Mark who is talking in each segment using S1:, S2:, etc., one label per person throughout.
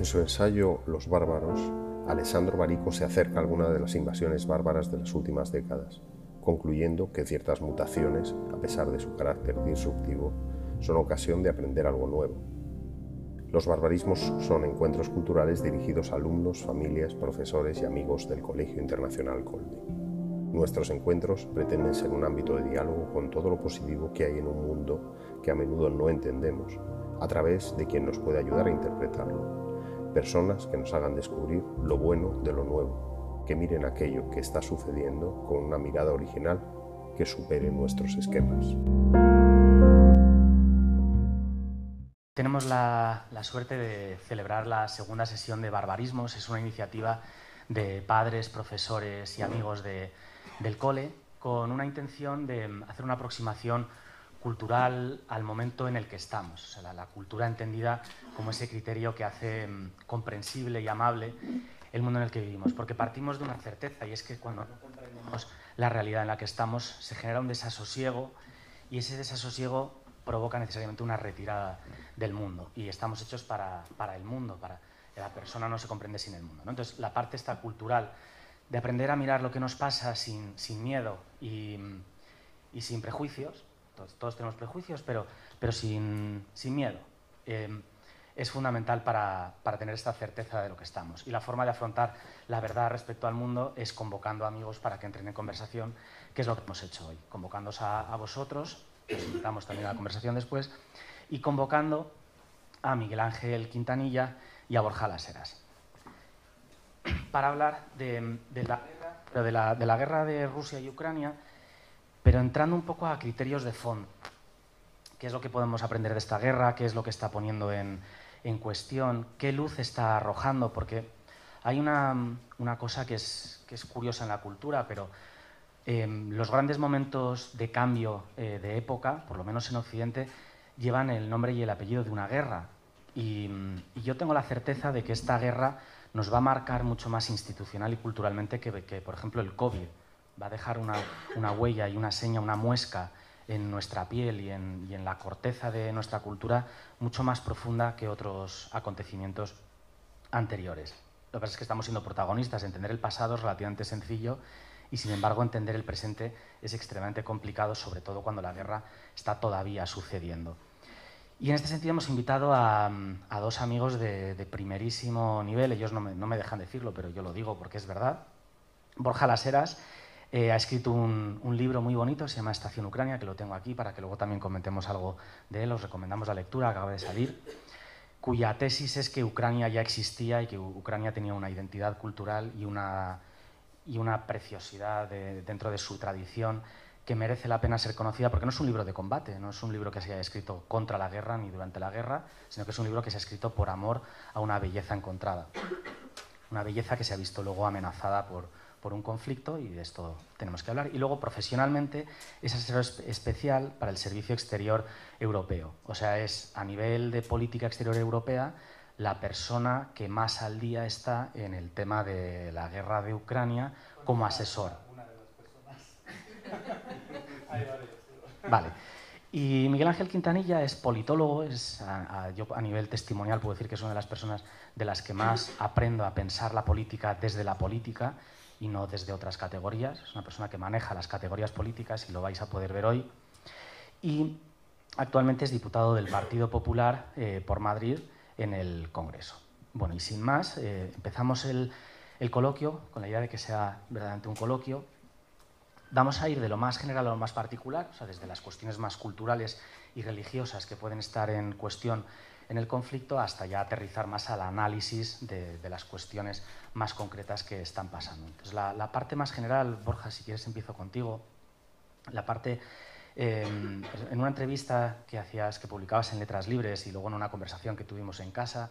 S1: En su ensayo Los bárbaros, Alessandro Barico se acerca a alguna de las invasiones bárbaras de las últimas décadas, concluyendo que ciertas mutaciones, a pesar de su carácter disruptivo, son ocasión de aprender algo nuevo. Los barbarismos son encuentros culturales dirigidos a alumnos, familias, profesores y amigos del Colegio Internacional Colby. Nuestros encuentros pretenden ser un ámbito de diálogo con todo lo positivo que hay en un mundo que a menudo no entendemos, a través de quien nos puede ayudar a interpretarlo. Personas que nos hagan descubrir lo bueno de lo nuevo, que miren aquello que está sucediendo con una mirada original que supere nuestros esquemas.
S2: Tenemos la, suerte de celebrar la segunda sesión de Barbarismos. Es una iniciativa de padres, profesores y amigos del cole con una intención de hacer una aproximación cultural al momento en el que estamos. O sea, la, cultura entendida como ese criterio que hace mm, comprensible y amable el mundo en el que vivimos. Porque partimos de una certeza y es que cuando no comprendemos la realidad en la que estamos se genera un desasosiego y ese desasosiego provoca necesariamente una retirada del mundo y estamos hechos para, para el mundo, para la persona no se comprende sin el mundo. Entonces, la parte esta cultural de aprender a mirar lo que nos pasa sin, sin miedo y, y, sin prejuicios, todos, todos, tenemos prejuicios, pero, pero sin, sin miedo, eh, es fundamental para, para, tener esta certeza de lo que estamos. Y la forma de afrontar la verdad respecto al mundo es convocando amigos para que entren en conversación, que es lo que hemos hecho hoy, convocándoos a, a vosotros invitamos también a la conversación después, y convocando a Miguel Ángel Quintanilla y a Borja Laseras. Para hablar de, la, de, la, de la guerra de Rusia y Ucrania, pero entrando un poco a criterios de fondo. ¿Qué es lo que podemos aprender de esta guerra? ¿Qué es lo que está poniendo en, en cuestión? ¿Qué luz está arrojando? Porque hay una, una cosa que es, que es, curiosa en la cultura, pero Em, los grandes momentos de cambio eh, de época, por lo menos en Occidente, llevan el nombre y el apellido de una guerra. Y, yo tengo la certeza de que esta guerra nos va a marcar mucho más institucional y culturalmente que, por ejemplo, el COVID. Va a dejar una, huella y una seña, una muesca en nuestra piel y en, la corteza de nuestra cultura mucho más profunda que otros acontecimientos anteriores. Lo que pasa es que estamos siendo protagonistas. Entender el pasado es relativamente sencillo y sin embargo entender el presente es extremadamente complicado, sobre todo cuando la guerra está todavía sucediendo. Y en este sentido hemos invitado a, dos amigos de, primerísimo nivel, ellos no me, dejan decirlo, pero yo lo digo porque es verdad. Borja Laseras eh, ha escrito un, libro muy bonito, se llama Estación Ucrania, que lo tengo aquí para que luego también comentemos algo de él, os recomendamos la lectura, acaba de salir, cuya tesis es que Ucrania ya existía y que Ucrania tenía una identidad cultural y una y una preciosidad dentro de su tradición que merece la pena ser conocida porque no es un libro de combate, no es un libro que se haya escrito contra la guerra ni durante la guerra, sino que es un libro que se ha escrito por amor a una belleza encontrada. Una belleza que se ha visto luego amenazada por, por un conflicto y de esto tenemos que hablar. Y luego, profesionalmente, es asesor especial para el Servicio Exterior Europeo. O sea, es a nivel de política exterior europea la persona que más al día está en el tema de la guerra de Ucrania como asesor. Vale. Y Miguel Ángel Quintanilla es politólogo, es yo a nivel testimonial puedo decir que es una de las personas de las que más aprendo a pensar la política desde la política y no desde otras categorías. Es una persona que maneja las categorías políticas y lo vais a poder ver hoy. Y actualmente es diputado del Partido Popular eh, por Madrid en el Congreso. Bueno, y sin más, eh, empezamos el, coloquio con la idea de que sea verdaderamente un coloquio. Vamos a ir de lo más general a lo más particular, o sea, desde las cuestiones más culturales y religiosas que pueden estar en cuestión en el conflicto hasta ya aterrizar más al análisis de, las cuestiones más concretas que están pasando. Entonces, la, la, parte más general, Borja, si quieres empiezo contigo, la parte en una entrevista que hacías, que publicabas en Letras Libres y luego en una conversación que tuvimos en casa,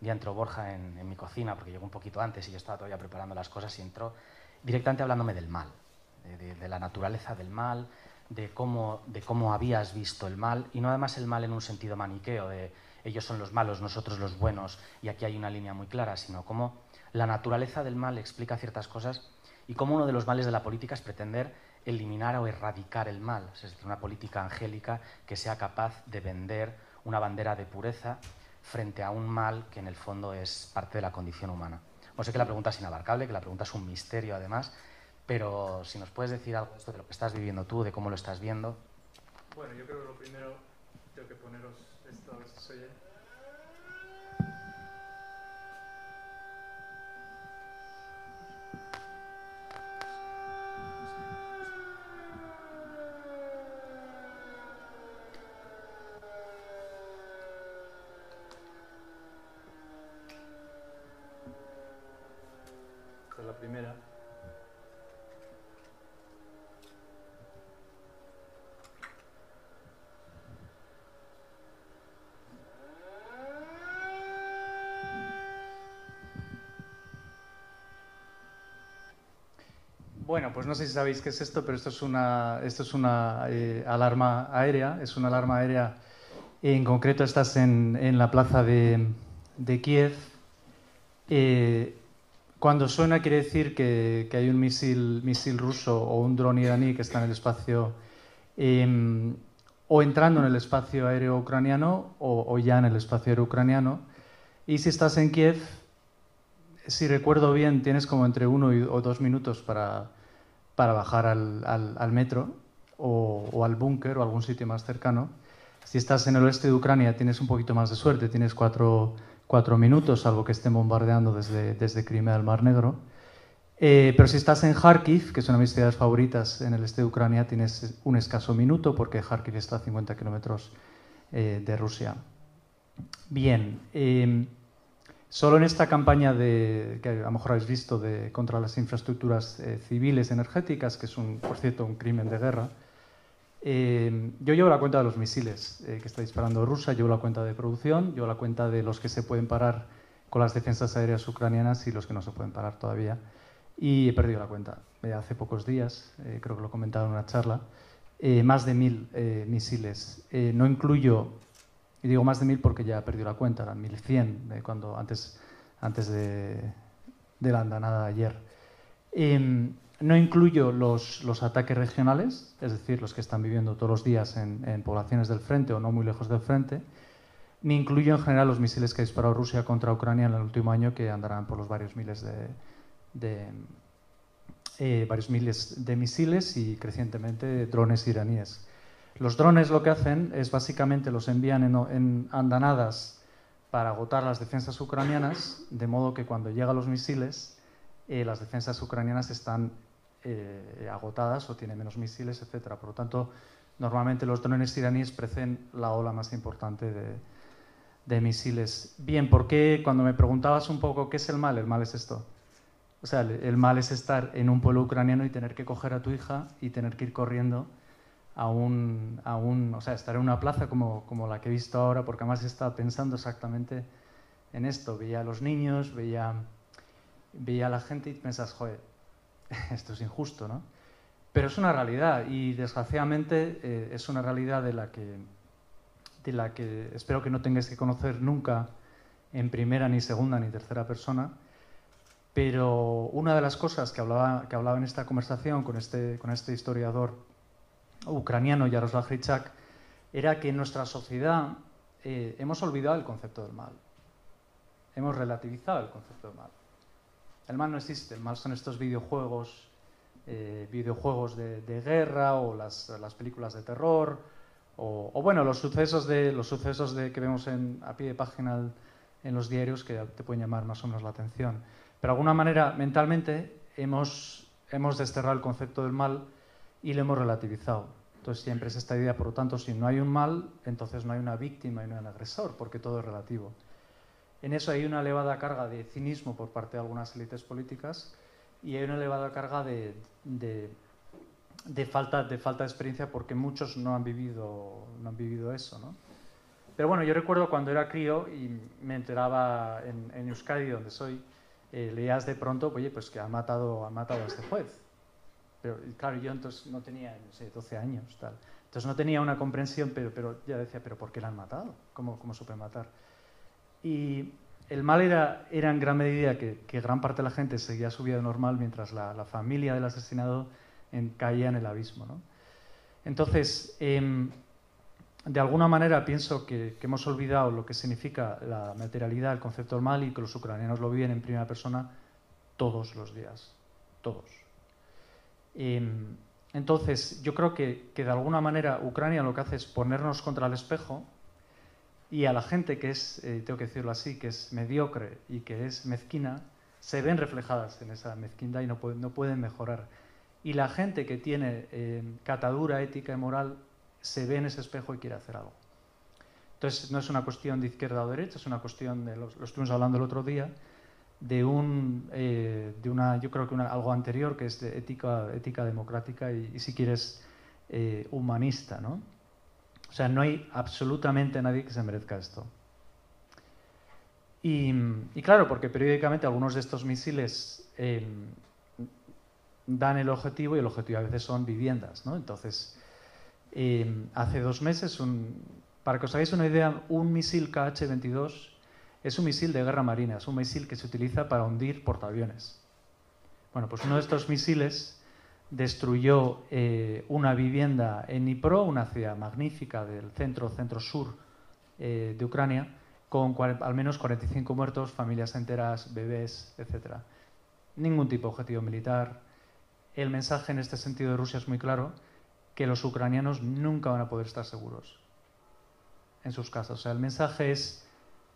S2: un día entró Borja en, mi cocina, porque llegó un poquito antes y yo estaba todavía preparando las cosas y entró directamente hablándome del mal, de, la naturaleza del mal, de cómo, de cómo habías visto el mal, y no además el mal en un sentido maniqueo, de ellos son los malos, nosotros los buenos, y aquí hay una línea muy clara, sino cómo la naturaleza del mal explica ciertas cosas y cómo uno de los males de la política es pretender eliminar o erradicar el mal, es decir, una política angélica que sea capaz de vender una bandera de pureza frente a un mal que en el fondo es parte de la condición humana. O sé que la pregunta es inabarcable, que la pregunta es un misterio además, pero si nos puedes decir algo de lo que estás viviendo tú, de cómo lo estás viendo.
S3: Bueno, yo creo que lo primero tengo que poneros esto. Esta es la primera. Bueno, pues no sé si sabéis qué es esto, pero esto es una, esto es una eh, alarma aérea. Es una alarma aérea, en concreto estás en, en la plaza de, de Kiev. Eh, cuando suena quiere decir que, que, hay un misil, misil ruso o un dron iraní que está en el espacio eh, o entrando en el espacio aéreo ucraniano o, o, ya en el espacio aéreo ucraniano. Y si estás en Kiev, si recuerdo bien, tienes como entre uno y, o dos minutos para, para bajar al, metro o, al búnker o algún sitio más cercano. Si estás en el oeste de Ucrania, tienes un poquito más de suerte, tienes cuatro cuatro minutos, salvo que estén bombardeando desde, desde Crimea al Mar Negro. Eh, pero si estás en Kharkiv, que es una de mis ciudades favoritas en el este de Ucrania, tienes un escaso minuto porque Kharkiv está a 50 kilómetros eh, de Rusia. Bien, eh, solo en esta campaña de, que a lo mejor habéis visto de, contra las infraestructuras eh, civiles energéticas, que es, un, por cierto, un crimen de guerra, eh, yo llevo la cuenta de los misiles eh, que está disparando Rusia, llevo la cuenta de producción, llevo la cuenta de los que se pueden parar con las defensas aéreas ucranianas y los que no se pueden parar todavía. Y he perdido la cuenta. Hace pocos días, creo que lo he comentado en una charla, más de mil misiles. no incluyo, y digo más de mil porque ya he perdido la cuenta, eran 1100 cuando, antes, antes de, la andanada de ayer. Em, no incluyo los, los, ataques regionales, es decir, los que están viviendo todos los días en, en, poblaciones del frente o no muy lejos del frente, ni incluyo en general los misiles que ha disparado Rusia contra Ucrania en el último año, que andarán por los varios miles de, de eh, varios miles de misiles y crecientemente drones iraníes. Los drones lo que hacen es básicamente los envían en, andanadas para agotar las defensas ucranianas, de modo que cuando llegan los misiles, eh, las defensas ucranianas están eh, agotadas o tienen menos misiles, etc. Por lo tanto, normalmente los drones iraníes preceden la ola más importante de, de, misiles. Bien, ¿por qué cuando me preguntabas un poco qué es el mal? El mal es esto. O sea, el, el mal es estar en un pueblo ucraniano y tener que coger a tu hija y tener que ir corriendo a un, a un o sea, estar en una plaza como, como la que he visto ahora, porque además estaba pensando exactamente en esto. Veía a los niños, veía, veía a la gente y pensas, joder, esto es injusto, ¿no? Pero es una realidad y desgraciadamente eh, es una realidad de la, que, de la que espero que no tengáis que conocer nunca en primera, ni segunda, ni tercera persona. Pero una de las cosas que hablaba, que hablaba en esta conversación con este, con este historiador ucraniano, Yaroslav Hrychak, era que en nuestra sociedad eh, hemos olvidado el concepto del mal. Hemos relativizado el concepto del mal. El mal no existe, el mal son estos videojuegos, eh, videojuegos de, guerra o las, las, películas de terror, o, o, bueno, los sucesos, de, los sucesos de, que vemos en, a pie de página en los diarios que te pueden llamar más o menos la atención. Pero de alguna manera, mentalmente, hemos, hemos desterrado el concepto del mal y lo hemos relativizado. Entonces siempre es esta idea, por lo tanto, si no hay un mal, entonces no hay una víctima y no hay un agresor, porque todo es relativo. En eso hay una elevada carga de cinismo por parte de algunas élites políticas y hay una elevada carga de, de, de, falta, de falta de experiencia porque muchos no han vivido, no han vivido eso. ¿no? Pero bueno, yo recuerdo cuando era crío y me enteraba en, en Euskadi, donde soy, eh, leías de pronto, oye, pues que ha matado, ha matado a este juez. Pero claro, yo entonces no tenía, no sé, 12 años, tal. Entonces no tenía una comprensión, pero, pero ya decía, ¿pero por qué la han matado? ¿Cómo, cómo supe matar? Y el mal era, era en gran medida que, que, gran parte de la gente seguía su vida normal mientras la, la familia del asesinado en, caía en el abismo. ¿no? Entonces, eh, de alguna manera pienso que, hemos olvidado lo que significa la materialidad, el concepto del mal y que los ucranianos lo viven en primera persona todos los días, todos. Em, entonces, yo creo que, de alguna manera Ucrania lo que hace es ponernos contra el espejo y a la gente que es, eh, tengo que decirlo así, que es mediocre y que es mezquina, se ven reflejadas en esa mezquindad y no, no pueden mejorar. Y la gente que tiene em, catadura ética y moral se ve en ese espejo y quiere hacer algo. Entonces, no es una cuestión de izquierda o derecha, es una cuestión de, lo, estuvimos hablando el otro día, de, un, eh, de una, yo creo que algo anterior, que es de ética, ética democrática y, si quieres, eh, humanista, ¿no? O sea, no hay absolutamente nadie que se merezca esto. Y, claro, porque periódicamente algunos de estos misiles eh, dan el objetivo y el objetivo a veces son viviendas, ¿no? Entonces, hace dos meses, para que os hagáis una idea, un misil KH-22 es un misil de guerra marina, es un misil que se utiliza para hundir portaaviones. Bueno, pues uno de estos misiles destruyó eh, una vivienda en Dnipro, una ciudad magnífica del centro, centro-sur eh, de Ucrania, con al menos 45 muertos, familias enteras, bebés, etc. Ningún tipo de objetivo militar. El mensaje en este sentido de Rusia es muy claro que los ucranianos nunca van a poder estar seguros en sus casas. O sea, el mensaje es,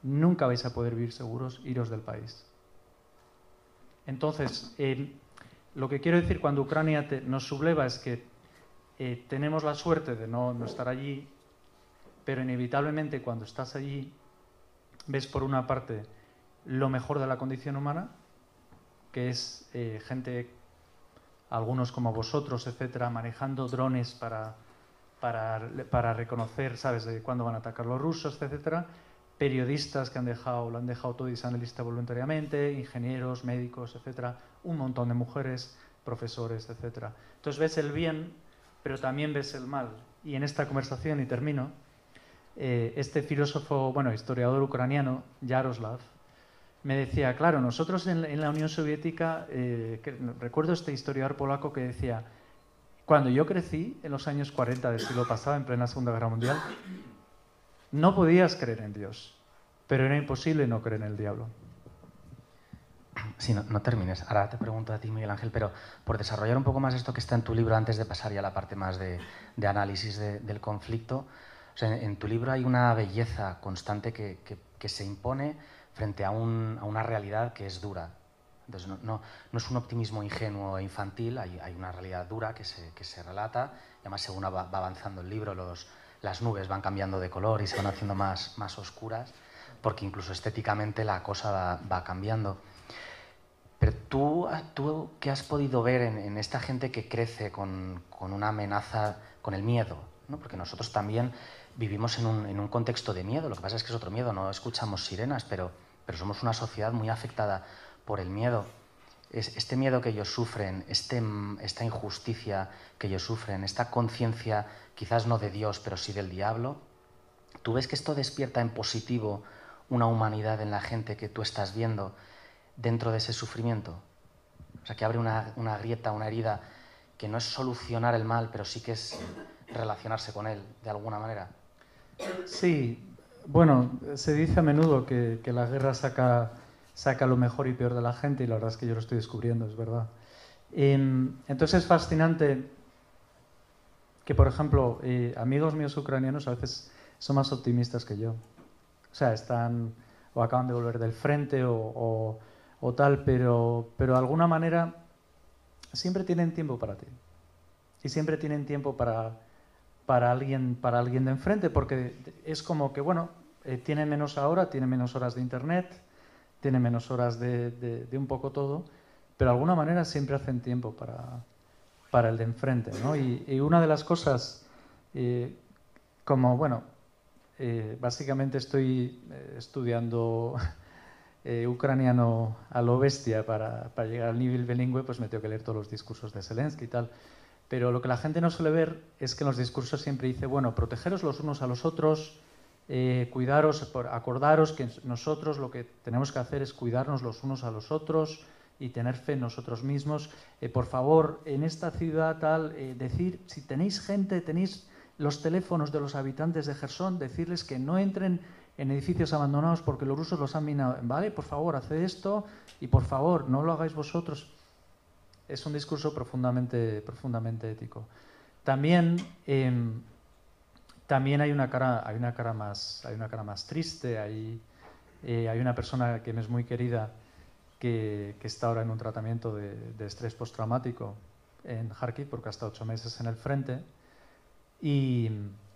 S3: nunca vais a poder vivir seguros, iros del país. Entonces, lo que quiero decir cuando Ucrania nos subleva es que eh, tenemos la suerte de no, estar allí, pero inevitablemente cuando estás allí ves por una parte lo mejor de la condición humana, que es eh, gente algunos como vosotros, etcétera, manejando drones para, para, reconocer, ¿sabes?, de cuándo van a atacar los rusos, etcétera. Periodistas que han dejado, lo han dejado todo y se han lista voluntariamente, ingenieros, médicos, etcétera. Un montón de mujeres, profesores, etcétera. Entonces ves el bien, pero también ves el mal. Y en esta conversación, y termino, eh, este filósofo, bueno, historiador ucraniano, Yaroslav, me decía, claro, nosotros en, la Unión Soviética, eh, recuerdo este historiador polaco que decía, cuando yo crecí en los años 40 del siglo pasado, en plena Segunda Guerra Mundial, no podías creer en Dios, pero era imposible no creer en el diablo.
S2: Sí, no, termines. Ahora te pregunto a ti, Miguel Ángel, pero por desarrollar un poco más esto que está en tu libro, antes de pasar ya a la parte más de, análisis del conflicto, en, tu libro hay una belleza constante que, que se impone frente a, una realidad que es dura. Entonces, no, es un optimismo ingenuo e infantil, hay, una realidad dura que se, relata, y además según va, avanzando el libro, las nubes van cambiando de color y se van haciendo más, oscuras, porque incluso estéticamente la cosa va, cambiando. Pero tú, tú, ¿qué has podido ver en, esta gente que crece con, una amenaza, con el miedo? Porque nosotros también vivimos en un, contexto de miedo. Lo que pasa es que es otro miedo, no escuchamos sirenas, pero, pero somos una sociedad muy afectada por el miedo. Es, este miedo que ellos sufren, este, esta injusticia que ellos sufren, esta conciencia quizás no de Dios, pero sí del diablo, ¿tú ves que esto despierta en positivo una humanidad en la gente que tú estás viendo dentro de ese sufrimiento? O sea, que abre una, grieta, una herida, que no es solucionar el mal, pero sí que es relacionarse con él de alguna manera.
S3: Sí, bueno, se dice a menudo que, la guerra saca, saca lo mejor y peor de la gente y la verdad es que yo lo estoy descubriendo, es verdad. Entonces es fascinante que, por ejemplo, eh, amigos míos ucranianos a veces son más optimistas que yo. O sea, están o acaban de volver del frente o, o tal, pero, pero de alguna manera siempre tienen tiempo para ti. Y siempre tienen tiempo para, para alguien, para alguien de enfrente, porque es como que, bueno, eh, tiene menos ahora, tiene menos horas de internet, tiene menos horas de, un poco todo, pero de alguna manera siempre hacen tiempo para, para el de enfrente. ¿no? Y, una de las cosas, eh, como, bueno, eh, básicamente estoy estudiando ucraniano a lo bestia para, para, llegar al nivel bilingüe, pues me tengo que leer todos los discursos de Zelensky y tal. Pero lo que la gente no suele ver es que en los discursos siempre dice, bueno, protegeros los unos a los otros, eh, cuidaros, acordaros que nosotros lo que tenemos que hacer es cuidarnos los unos a los otros y tener fe en nosotros mismos. Eh, por favor, en esta ciudad tal, eh, decir, si tenéis gente, tenéis los teléfonos de los habitantes de Gerson, decirles que no entren en edificios abandonados porque los rusos los han minado. Vale, por favor, haced esto y por favor, no lo hagáis vosotros. Es un discurso profundamente, profundamente ético. También, em, también hay, una cara, hay, una cara más, hay una cara más triste, hay, eh, hay una persona que me es muy querida que, que está ahora en un tratamiento de, de estrés postraumático en Kharkiv porque ha estado ocho meses en el frente y,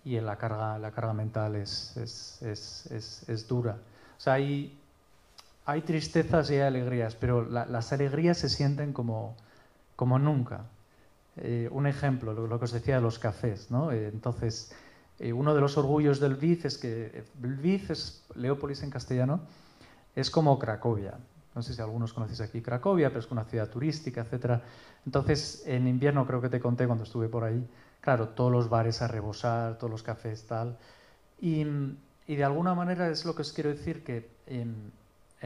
S3: y la, carga, la carga mental es, es, es, es, dura. O sea, hay, hay tristezas y hay alegrías, pero la, las alegrías se sienten como, como nunca. Eh, un ejemplo, lo, lo, que os decía de los cafés. ¿no? Eh, entonces, eh, uno de los orgullos del Lviv es que Lviv es Leópolis en castellano, es como Cracovia. No sé si algunos conocéis aquí Cracovia, pero es una ciudad turística, etc. Entonces, en invierno creo que te conté cuando estuve por ahí, claro, todos los bares a rebosar, todos los cafés, tal. Y, y de alguna manera es lo que os quiero decir, que en,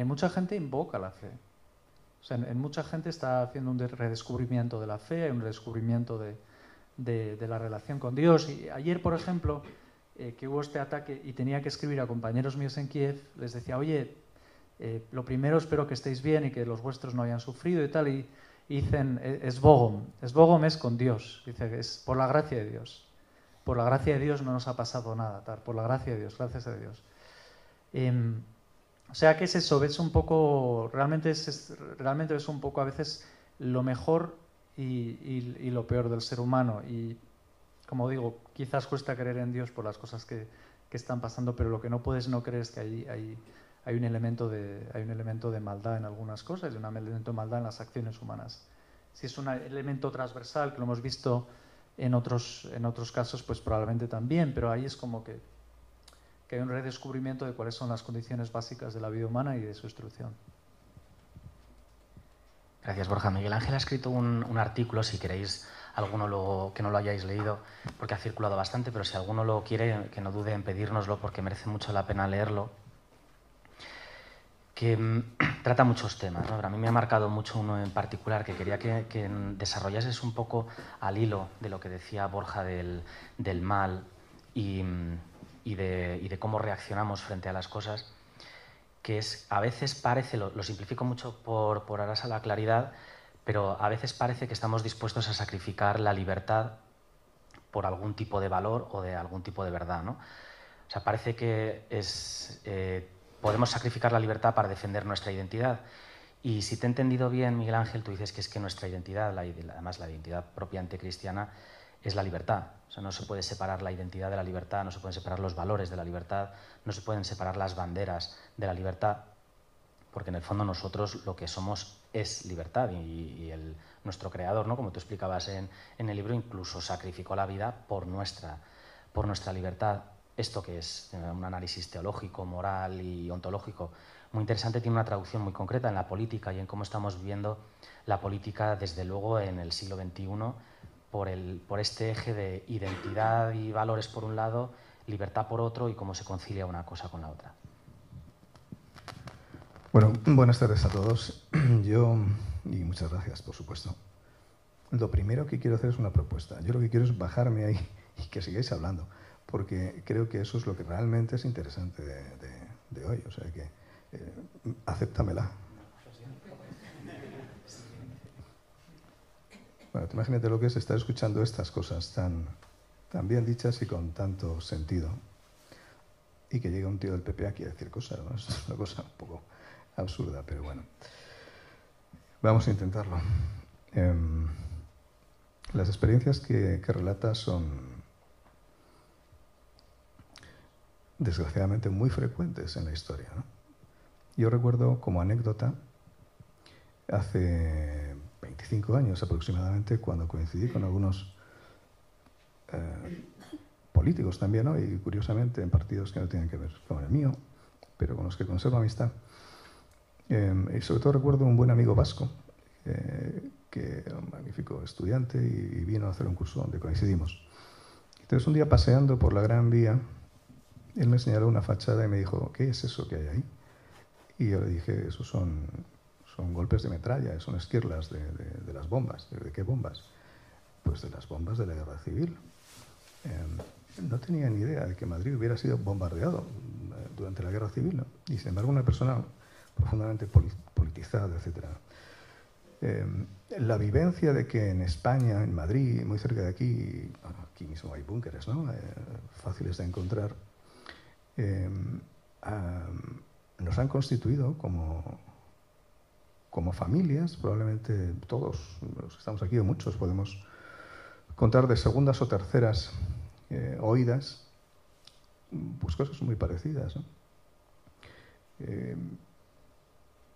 S3: mucha gente invoca la fe. O sea, en, mucha gente está haciendo un redescubrimiento de la fe, un redescubrimiento de, de, la relación con Dios. Y ayer, por ejemplo, eh, que hubo este ataque y tenía que escribir a compañeros míos en Kiev, les decía, oye, eh, lo primero espero que estéis bien y que los vuestros no hayan sufrido y tal. Y, dicen, es Bogom. Es Bogom es con Dios. Dice, es por la gracia de Dios. Por la gracia de Dios no nos ha pasado nada, tal. por la gracia de Dios, gracias a Dios. Eh, o sea, ¿qué es eso? Ves un poco, realmente es, es, realmente es un poco a veces lo mejor y, lo peor del ser humano. Y como digo, quizás cuesta creer en Dios por las cosas que, que están pasando, pero lo que no puedes no creer es que hay, hay, hay, un elemento de, hay un elemento de maldad en algunas cosas y un elemento de maldad en las acciones humanas. Si es un elemento transversal, que lo hemos visto en otros, en otros casos, pues probablemente también, pero ahí es como que que hay un redescubrimiento de cuáles son las condiciones básicas de la vida humana y de su instrucción.
S2: Gracias, Borja. Miguel Ángel ha escrito un, artículo, si queréis alguno lo, que no lo hayáis leído, porque ha circulado bastante, pero si alguno lo quiere, que no dude en pedírnoslo, porque merece mucho la pena leerlo, que mmm, trata muchos temas. ¿no? A mí me ha marcado mucho uno en particular que quería que, desarrollases un poco al hilo de lo que decía Borja del, mal de, y de, cómo reaccionamos frente a las cosas, que es, a veces parece, lo, simplifico mucho por, por aras a la claridad, pero a veces parece que estamos dispuestos a sacrificar la libertad por algún tipo de valor o de algún tipo de verdad. ¿no? O sea, parece que es, eh, podemos sacrificar la libertad para defender nuestra identidad. Y si te he entendido bien, Miguel Ángel, tú dices que es que nuestra identidad, además la identidad propiamente cristiana, es la libertad. No se puede separar la identidad de la libertad, no se pueden separar los valores de la libertad, no se pueden separar las banderas de la libertad, porque en el fondo nosotros lo que somos es libertad y, nuestro creador, ¿no? como tú explicabas en, en, el libro, incluso sacrificó la vida por nuestra, por nuestra libertad. Esto que es un análisis teológico, moral y ontológico muy interesante, tiene una traducción muy concreta en la política y en cómo estamos viviendo la política, desde luego, en el siglo XXI por, el, por este eje de identidad y valores por un lado, libertad por otro y cómo se concilia una cosa con la otra.
S4: Bueno, buenas tardes a todos. Yo, y muchas gracias, por supuesto. Lo primero que quiero hacer es una propuesta. Yo lo que quiero es bajarme ahí y que sigáis hablando, porque creo que eso es lo que realmente es interesante de, hoy. O sea que, eh, acéptamela. Bueno, imagínate lo que es estar escuchando estas cosas tan, tan bien dichas y con tanto sentido. Y que llegue un tío del PP aquí a decir cosas, ¿no? Es una cosa un poco absurda, pero bueno. Vamos a intentarlo. Eh, las experiencias que, que relatas son desgraciadamente muy frecuentes en la historia. Yo recuerdo como anécdota, hace 25 años aproximadamente, cuando coincidí con algunos eh, políticos también, ¿no? y curiosamente en partidos que no tienen que ver con el mío, pero con los que conservo amistad. Eh, y sobre todo recuerdo un buen amigo vasco, eh, que era un magnífico estudiante y, y, vino a hacer un curso donde coincidimos. Entonces un día paseando por la Gran Vía, él me señaló una fachada y me dijo, ¿qué es eso que hay ahí? Y yo le dije, esos son son golpes de metralla, son esquirlas de, de, las bombas. ¿De, ¿De, qué bombas? Pues de las bombas de la guerra civil. Eh, no tenía ni idea de que Madrid hubiera sido bombardeado eh, durante la guerra civil, y sin embargo una persona profundamente politizada, etc. Eh, la vivencia de que en España, en Madrid, muy cerca de aquí, aquí mismo hay búnkeres ¿no? fáciles de encontrar, nos han constituido como, como familias, probablemente todos los que estamos aquí o muchos podemos contar de segundas o terceras eh, oídas, pues cosas muy parecidas. Eh,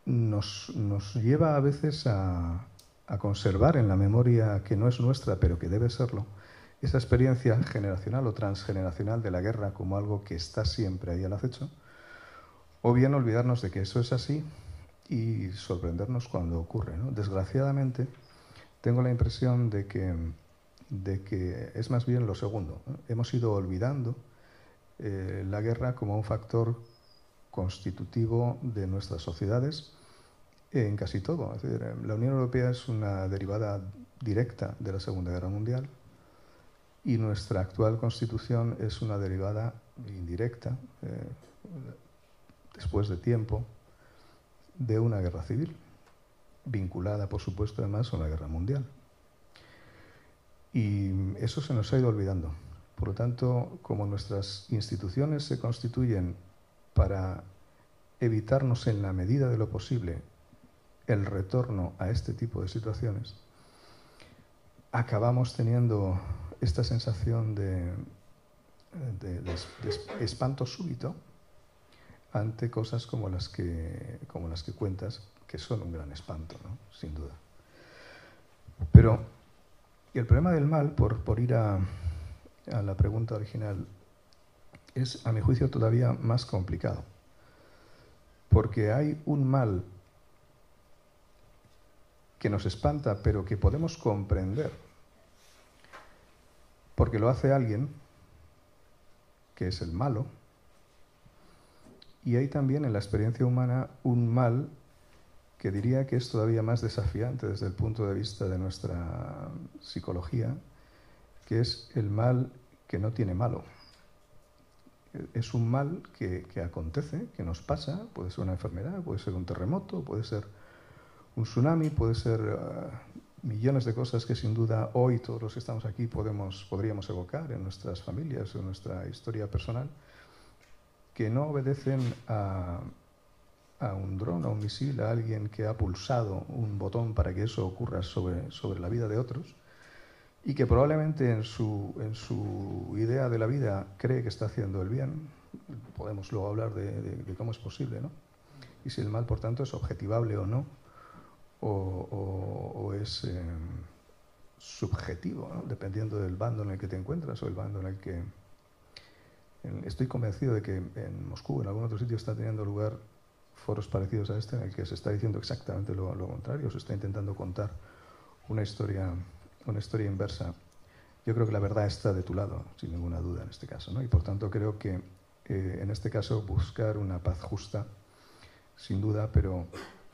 S4: nos, lleva a veces a, conservar en la memoria que no es nuestra, pero que debe serlo, esa experiencia generacional o transgeneracional de la guerra como algo que está siempre ahí al acecho, o bien olvidarnos de que eso es así y sorprendernos cuando ocurre. Desgraciadamente, tengo la impresión de que, de que es más bien lo segundo. Hemos ido olvidando eh, la guerra como un factor constitutivo de nuestras sociedades en casi todo. la Unión Europea es una derivada directa de la Segunda Guerra Mundial y nuestra actual constitución es una derivada indirecta, eh, después de tiempo, de una guerra civil, vinculada, por supuesto, además a una guerra mundial. Y eso se nos ha ido olvidando. Por lo tanto, como nuestras instituciones se constituyen para evitarnos en la medida de lo posible el retorno a este tipo de situaciones, acabamos teniendo esta sensación de, de espanto súbito ante cosas como las que, como las que cuentas, que son un gran espanto, ¿no? sin duda. Pero y el problema del mal, por, por ir a, a la pregunta original, es, a mi juicio, todavía más complicado. Porque hay un mal que nos espanta, pero que podemos comprender, porque lo hace alguien que es el malo, y hay también en la experiencia humana un mal que diría que es todavía más desafiante desde el punto de vista de nuestra psicología, que es el mal que no tiene malo. Es un mal que, acontece, que nos pasa, puede ser una enfermedad, puede ser un terremoto, puede ser un tsunami, puede ser ah, millones de cosas que sin duda hoy todos los que estamos aquí podemos, podríamos evocar en nuestras familias, en nuestra historia personal que no obedecen a, un dron, a un misil, a alguien que ha pulsado un botón para que eso ocurra sobre, sobre la vida de otros y que probablemente en su, en su idea de la vida cree que está haciendo el bien. Podemos luego hablar de, cómo es posible, ¿no? Y si el mal, por tanto, es objetivable o no, o, es eh, subjetivo, dependiendo del bando en el que te encuentras o el bando en el que, Estoy convencido de que en Moscú, en algún otro sitio, está teniendo lugar foros parecidos a este en el que se está diciendo exactamente lo, contrario, se está intentando contar una historia, una historia inversa. Yo creo que la verdad está de tu lado, sin ninguna duda, en este caso. ¿no? Y por tanto creo que eh, en este caso buscar una paz justa, sin duda, pero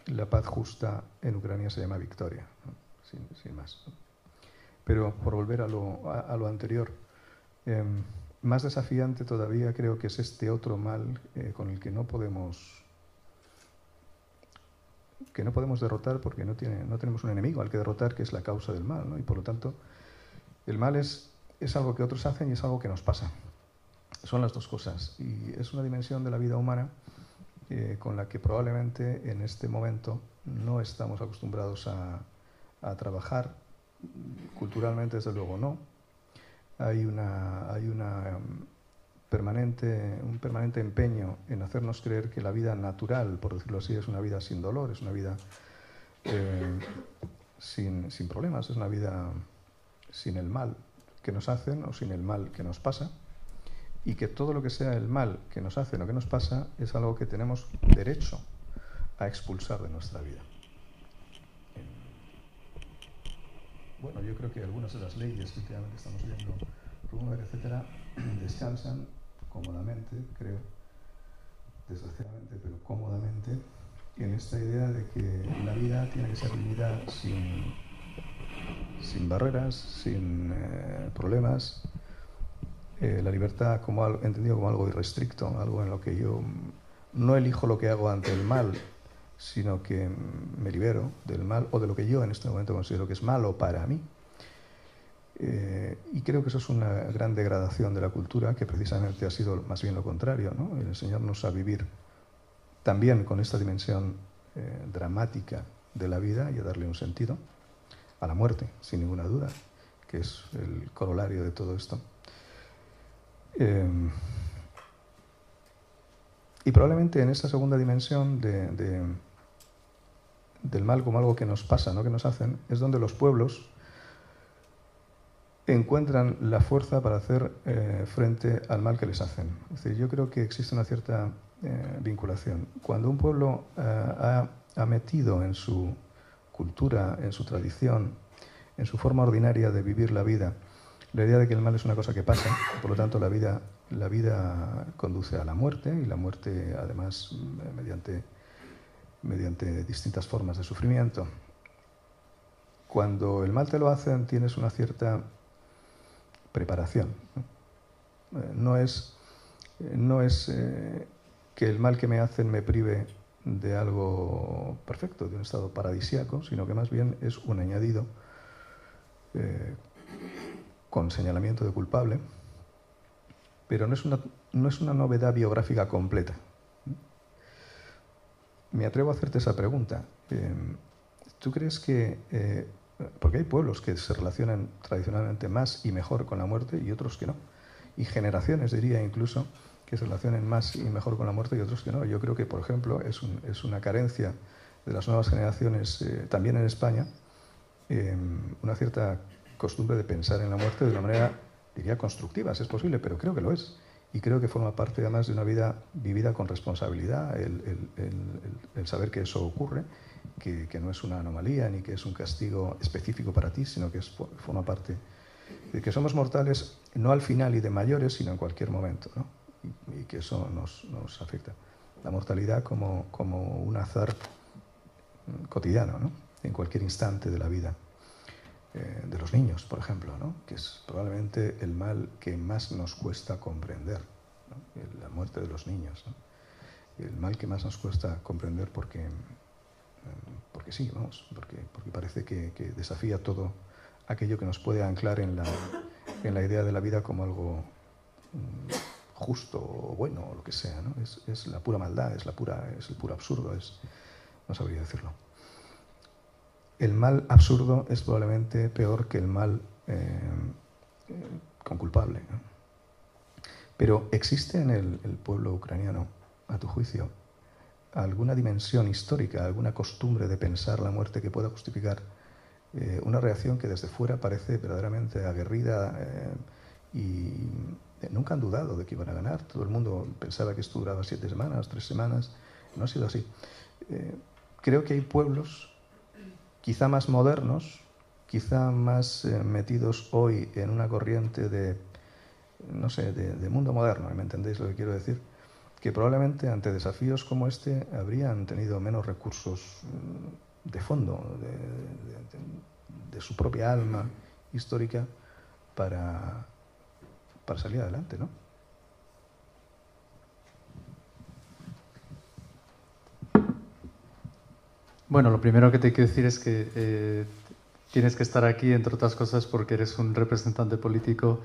S4: la paz justa en Ucrania se llama victoria, sin, más. Pero por volver a lo, a, lo anterior, em, más desafiante todavía creo que es este otro mal eh, con el que no podemos que no podemos derrotar porque no, tiene, no tenemos un enemigo al que derrotar que es la causa del mal, ¿no? y por lo tanto el mal es, es algo que otros hacen y es algo que nos pasa. Son las dos cosas y es una dimensión de la vida humana eh, con la que probablemente en este momento no estamos acostumbrados a, a trabajar, culturalmente desde luego no, hay una, hay una um, permanente, un permanente empeño en hacernos creer que la vida natural, por decirlo así, es una vida sin dolor, es una vida eh, sin, sin, problemas, es una vida sin el mal que nos hacen o sin el mal que nos pasa, y que todo lo que sea el mal que nos hacen o que nos pasa es algo que tenemos derecho a expulsar de nuestra vida. Bueno, yo creo que algunas de las leyes que estamos viendo promover, etcétera, descansan cómodamente, creo, desgraciadamente, pero cómodamente, en esta idea de que la vida tiene que ser vivida sin, sin barreras, sin eh, problemas, eh, la libertad como entendido como algo irrestricto, algo en lo que yo no elijo lo que hago ante el mal, sino que me libero del mal o de lo que yo en este momento considero que es malo para mí. Eh, y creo que eso es una gran degradación de la cultura, que precisamente ha sido más bien lo contrario, ¿no? el enseñarnos a vivir también con esta dimensión eh, dramática de la vida y a darle un sentido a la muerte, sin ninguna duda, que es el corolario de todo esto. Eh, y probablemente en esta segunda dimensión de, del mal como algo que nos pasa, ¿no? que nos hacen, es donde los pueblos encuentran la fuerza para hacer eh, frente al mal que les hacen. Es yo creo que existe una cierta eh, vinculación. Cuando un pueblo eh, ha, ha, metido en su cultura, en su tradición, en su forma ordinaria de vivir la vida, la idea de que el mal es una cosa que pasa, por lo tanto la vida, la vida conduce a la muerte y la muerte además mediante, mediante distintas formas de sufrimiento. Cuando el mal te lo hacen tienes una cierta preparación. No eh, es, no es eh, que el mal que me hacen me prive de algo perfecto, de un estado paradisiaco, sino que más bien es un añadido eh, con señalamiento de culpable, pero no es una, no es una novedad biográfica completa. Me atrevo a hacerte esa pregunta. ¿Tú crees que porque hay pueblos que se relacionan tradicionalmente más y mejor con la muerte y otros que no. Y generaciones, diría incluso, que se relacionen más y mejor con la muerte y otros que no. Yo creo que, por ejemplo, es, es una carencia de las nuevas generaciones, eh, también en España, em, una cierta costumbre de pensar en la muerte de una manera, diría, constructiva, si es posible, pero creo que lo es. Y creo que forma parte además de una vida vivida con responsabilidad, el, el, el saber que eso ocurre que, no es una anomalía ni que es un castigo específico para ti, sino que es, forma parte de que somos mortales no al final y de mayores, sino en cualquier momento, ¿no? y, que eso nos, nos, afecta. La mortalidad como, como un azar cotidiano, ¿no? en cualquier instante de la vida. Eh, de los niños, por ejemplo, ¿no? que es probablemente el mal que más nos cuesta comprender, ¿no? la muerte de los niños. El mal que más nos cuesta comprender porque porque sí, vamos, porque, porque parece que, desafía todo aquello que nos puede anclar en la, en la idea de la vida como algo mm, justo o bueno o lo que sea, ¿no? Es, es, la pura maldad, es, la pura, es el puro absurdo, es, no sabría decirlo. El mal absurdo es probablemente peor que el mal eh, con culpable. Pero existe en el, pueblo ucraniano, a tu juicio, alguna dimensión histórica, alguna costumbre de pensar la muerte que pueda justificar eh, una reacción que desde fuera parece verdaderamente aguerrida eh, y nunca han dudado de que iban a ganar. Todo el mundo pensaba que esto duraba siete semanas, tres semanas. No ha sido así. creo que hay pueblos, quizá más modernos, quizá más metidos hoy en una corriente de, no sé, de, de mundo moderno, ¿me entendéis lo que quiero decir? que probablemente ante desafíos como este habrían tenido menos recursos mm, de fondo, de, su propia alma histórica, para, para salir adelante, ¿no?
S3: Bueno, lo primero que te quiero decir es que eh, tienes que estar aquí, entre otras cosas, porque eres un representante político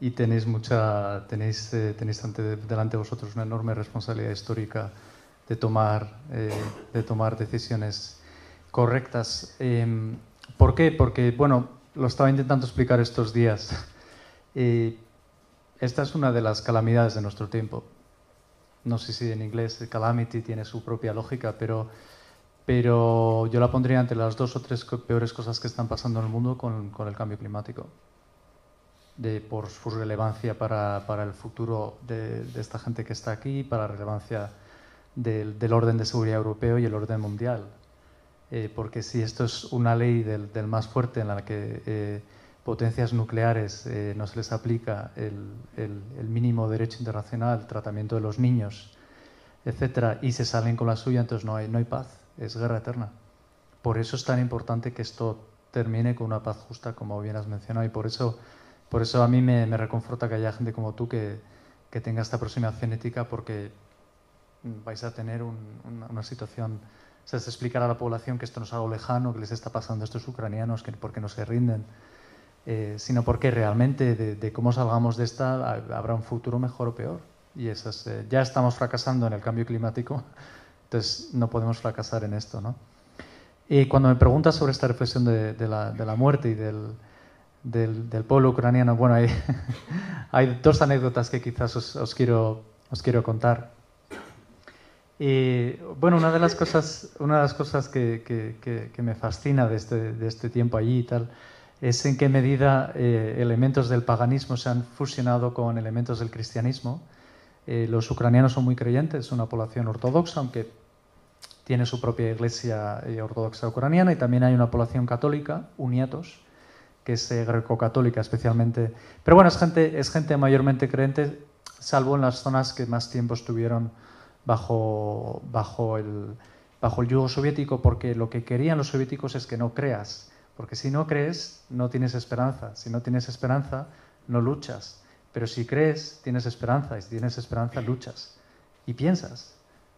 S3: y tenéis, mucha, tenéis, eh, tenéis ante, delante de vosotros una enorme responsabilidad histórica de tomar, eh, de tomar decisiones correctas. Em, ¿Por qué? Porque, bueno, lo estaba intentando explicar estos días. Esta es una de las calamidades de nuestro tiempo. No sé si en inglés calamity tiene su propia lógica, pero, pero yo la pondría entre las dos o tres peores cosas que están pasando en el mundo con, el cambio climático de, por su relevancia para, el futuro de, esta gente que está aquí, para la relevancia del, orden de seguridad europeo y el orden mundial. Eh, porque si esto es una ley del, más fuerte en la que eh, potencias nucleares eh, no se les aplica el, mínimo derecho internacional, tratamiento de los niños, etcétera, y se salen con la suya, entonces no hay, no hay paz, es guerra eterna. Por eso es tan importante que esto termine con una paz justa, como bien has mencionado, y por eso Por eso a mí me, me reconforta que haya gente como tú que, que tenga esta aproximación ética porque vais a tener una, situación, o sea, es explicar a la población que esto no es algo lejano, que les está pasando a estos ucranianos, que porque no se rinden, eh, sino porque realmente de, cómo salgamos de esta habrá un futuro mejor o peor. Y esas, eh, ya estamos fracasando en el cambio climático, entonces no podemos fracasar en esto. ¿no? Y cuando me preguntas sobre esta reflexión de, la, de la, muerte y del, del, del, pueblo ucraniano, bueno, hay, hay dos anécdotas que quizás os, os, quiero, os quiero contar. Y bueno, una de las cosas, una de las cosas que, que, que me fascina de este, de este, tiempo allí y tal es en qué medida eh, elementos del paganismo se han fusionado con elementos del cristianismo. Eh, los ucranianos son muy creyentes, es una población ortodoxa, aunque tiene su propia iglesia eh, ortodoxa ucraniana, y también hay una población católica, uniatos, que es greco-católica especialmente. Pero bueno, es gente, es gente mayormente creyente, salvo en las zonas que más tiempo estuvieron bajo, bajo, el, bajo el yugo soviético, porque lo que querían los soviéticos es que no creas, porque si no crees, no tienes esperanza, si no tienes esperanza, no luchas, pero si crees, tienes esperanza, y si tienes esperanza, luchas y piensas.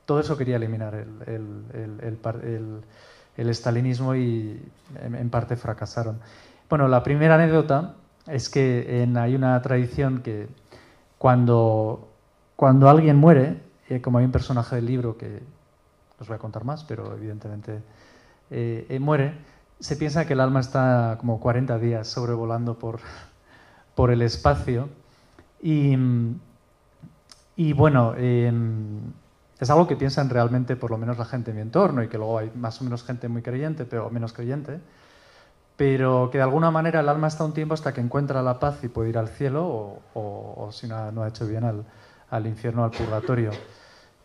S3: Todo eso quería eliminar el, el, el, el estalinismo y en, parte fracasaron. Bueno, la primera anécdota es que hay una tradición que cuando, cuando alguien muere, como hay un personaje del libro que os voy a contar más, pero evidentemente eh, eh, muere, se piensa que el alma está como 40 días sobrevolando por, por el espacio. Y, y bueno, em, es algo que piensan realmente por lo menos la gente en mi entorno y que luego hay más o menos gente muy creyente, pero menos creyente, pero que de alguna manera el alma está un tiempo hasta que encuentra la paz y puede ir al cielo o, si no, no, ha hecho bien al, al infierno, al purgatorio.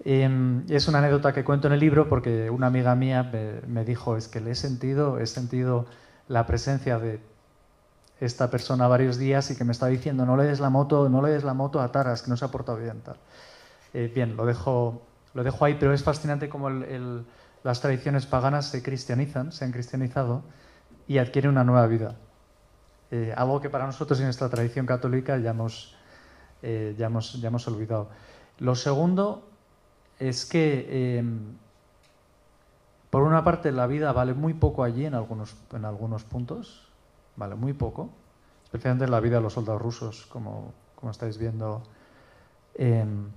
S3: Em, es una anécdota que cuento en el libro porque una amiga mía me, dijo, es que le he sentido, he sentido la presencia de esta persona varios días y que me está diciendo, no le des la moto, no le des la moto a Taras, que no se ha portado bien. Tal. Eh, bien, lo dejo, lo dejo ahí, pero es fascinante cómo las tradiciones paganas se cristianizan, se han cristianizado y adquieren una nueva vida. Eh, algo que para nosotros en nuestra tradición católica ya hemos, eh, ya hemos, ya hemos olvidado. Lo segundo es que, em, por una parte, la vida vale muy poco allí en algunos, en algunos puntos, vale muy poco, especialmente la vida de los soldados rusos, como, como estáis viendo en,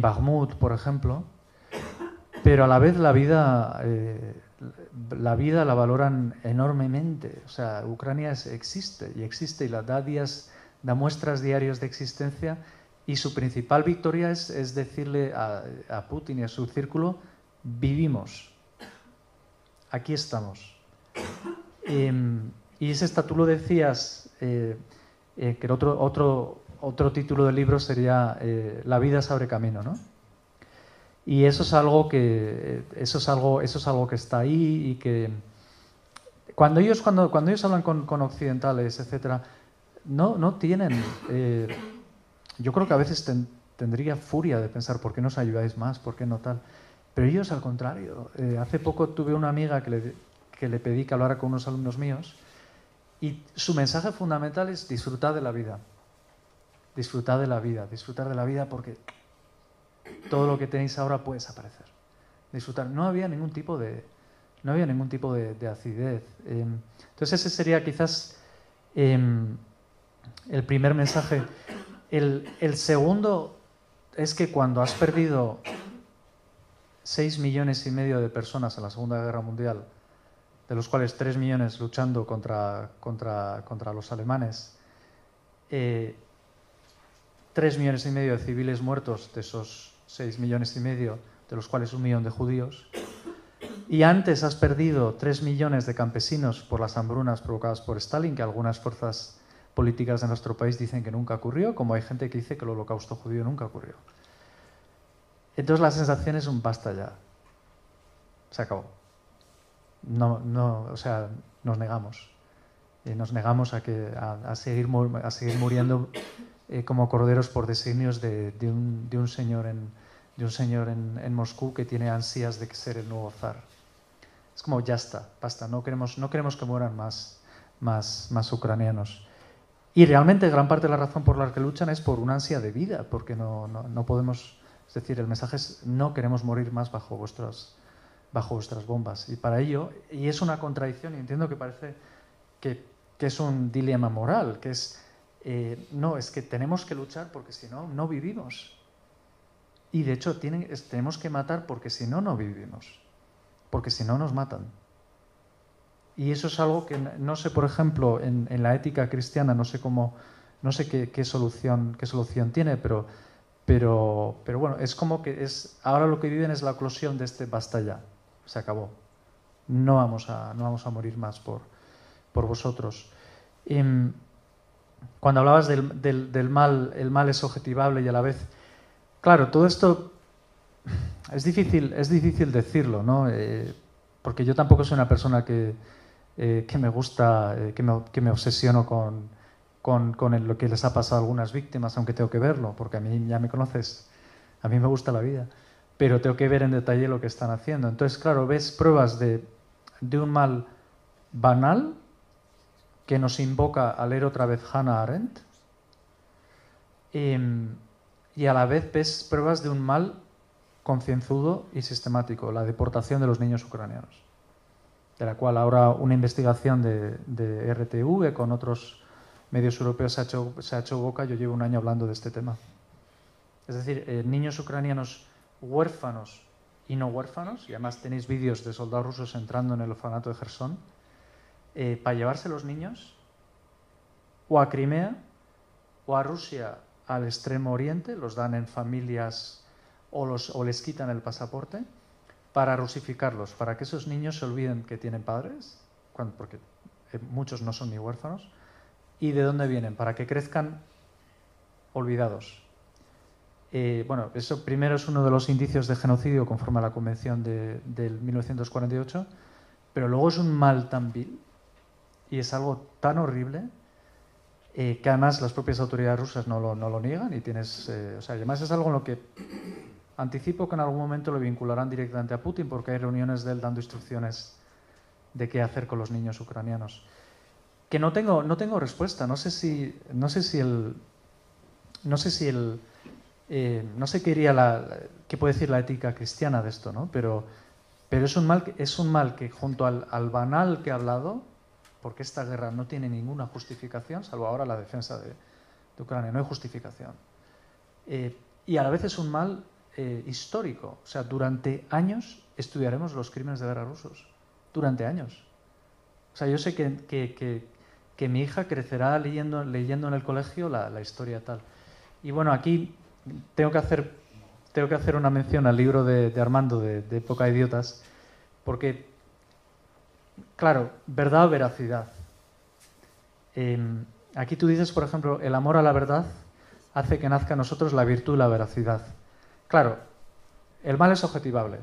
S3: Bakhmut, por ejemplo, pero a la vez la vida, eh, la vida la valoran enormemente. O sea, Ucrania existe y existe y la da, días, da muestras diarias de existencia y su principal victoria es, decirle a, Putin y a su círculo, vivimos, aquí estamos. Em, y ese esta, tú lo decías, eh, eh, que otro, otro, otro título del libro sería eh, La vida se abre camino, ¿no? Y eso es algo que, eso es algo, eso es algo que está ahí y que cuando ellos, cuando, cuando ellos hablan con, occidentales, etcétera, no, no tienen yo creo que a veces tendría furia de pensar, ¿por qué no os ayudáis más? ¿Por qué no tal? Pero ellos al contrario. Hace poco tuve una amiga que le, que le pedí que hablara con unos alumnos míos y su mensaje fundamental es disfrutar de la vida. Disfrutar de la vida, disfrutar de la vida porque todo lo que tenéis ahora puede desaparecer. Disfrutar. No había ningún tipo de, no había ningún tipo de, acidez. Em, entonces ese sería quizás em, el primer mensaje. El, segundo es que cuando has perdido 6 millones y medio de personas en la Segunda Guerra Mundial, de los cuales 3 millones luchando contra, contra, contra los alemanes, eh, 3 millones y medio de civiles muertos de esos 6 millones y medio, de los cuales un millón de judíos, y antes has perdido 3 millones de campesinos por las hambrunas provocadas por Stalin, que algunas fuerzas políticas de nuestro país dicen que nunca ocurrió, como hay gente que dice que el holocausto judío nunca ocurrió. Entonces la sensación es un basta ya. Se acabó. No, no, o sea, nos negamos. Eh, nos negamos a, que, a, seguir, a seguir muriendo eh, como corderos por designios de, de, un, de un, señor, en, de un señor en, en, Moscú que tiene ansias de ser el nuevo zar. Es como, ya está, basta, no queremos, no queremos que mueran más, más, más ucranianos. Y realmente gran parte de la razón por la que luchan es por una ansia de vida, porque no, no, podemos, es decir, el mensaje es no queremos morir más bajo vuestras, bajo vuestras bombas. Y para ello, y es una contradicción, y entiendo que parece que, que es un dilema moral, que es, eh, no, es que tenemos que luchar porque si no, no vivimos. Y de hecho tienen, tenemos que matar porque si no, no vivimos. Porque si no, nos matan. Y eso es algo que no sé, por ejemplo, en, la ética cristiana, no sé cómo, no sé qué, solución, qué solución tiene, pero, pero, pero bueno, es como que es, ahora lo que viven es la oclusión de este basta ya, se acabó. No vamos a, no vamos a morir más por, por vosotros. Em, cuando hablabas del, del, mal, el mal es objetivable y a la vez, claro, todo esto es difícil, es difícil decirlo, ¿no? Eh, porque yo tampoco soy una persona que, eh, que me gusta, eh, que, me, que, me, obsesiono con, con, con lo que les ha pasado a algunas víctimas, aunque tengo que verlo, porque a mí ya me conoces, a mí me gusta la vida, pero tengo que ver en detalle lo que están haciendo. Entonces, claro, ves pruebas de, de un mal banal que nos invoca a leer otra vez Hannah Arendt, em, y a la vez ves pruebas de un mal concienzudo y sistemático, la deportación de los niños ucranianos de la cual ahora una investigación de, de RTV con otros medios europeos se ha, hecho, se ha hecho boca. Yo llevo un año hablando de este tema. Es decir, eh, niños ucranianos huérfanos y no huérfanos, y además tenéis vídeos de soldados rusos entrando en el orfanato de Gerson, eh, para llevarse los niños o a Crimea o a Rusia al extremo oriente, los dan en familias o, los, o les quitan el pasaporte para rusificarlos, para que esos niños se olviden que tienen padres, porque eh, muchos no son ni huérfanos, y de dónde vienen, para que crezcan olvidados. Eh, bueno, eso primero es uno de los indicios de genocidio conforme a la Convención de, del 1948, pero luego es un mal tan vil y es algo tan horrible eh, que además las propias autoridades rusas no lo, niegan y tienes, o sea, además es algo en lo que Anticipo que en algún momento lo vincularán directamente a Putin porque hay reuniones de él dando instrucciones de qué hacer con los niños ucranianos. Que no tengo, no tengo respuesta. No sé si, no sé si el, no sé si el, eh, no sé qué iría la, qué puede decir la ética cristiana de esto, ¿no? Pero, pero es un mal, es un mal que junto al, banal que he hablado, porque esta guerra no tiene ninguna justificación, salvo ahora la defensa de, Ucrania, no hay justificación. Eh, y a la vez es un mal eh, histórico. O sea, durante años estudiaremos los crímenes de guerra rusos. Durante años. O sea, yo sé que, que, que, mi hija crecerá leyendo, leyendo en el colegio la, historia tal. Y bueno, aquí tengo que hacer, tengo que hacer una mención al libro de, Armando, de, de Idiotas, porque, claro, verdad o veracidad. Em, aquí tú dices, por ejemplo, el amor a la verdad hace que nazca en nosotros la virtud y la veracidad. Claro, el mal es objetivable,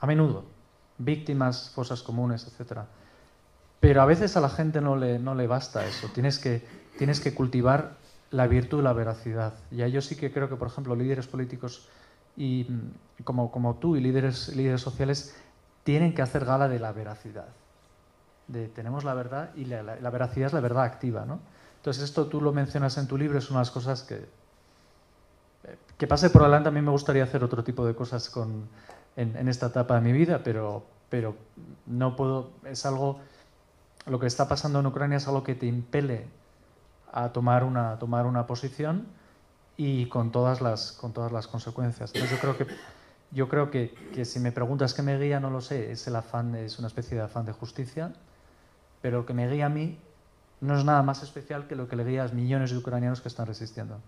S3: a menudo, víctimas, fosas comunes, etc. Pero a veces a la gente no le, no le basta eso, tienes que, tienes que cultivar la virtud, la veracidad. Y a yo sí que creo que, por ejemplo, líderes políticos y, mm, como, como tú y líderes, líderes sociales tienen que hacer gala de la veracidad. De tenemos la verdad y la, veracidad es la verdad activa. ¿no? Entonces esto tú lo mencionas en tu libro, es una de las cosas que, que pase por adelante, a mí me gustaría hacer otro tipo de cosas con, en, esta etapa de mi vida, pero, pero no puedo, es algo, lo que está pasando en Ucrania es algo que te impele a tomar una, tomar una posición y con todas las, con todas las consecuencias. Entonces yo creo que, yo creo que, que si me preguntas qué me guía, no lo sé, es el afán, es una especie de afán de justicia, pero lo que me guía a mí no es nada más especial que lo que le guía a millones de ucranianos que están resistiendo.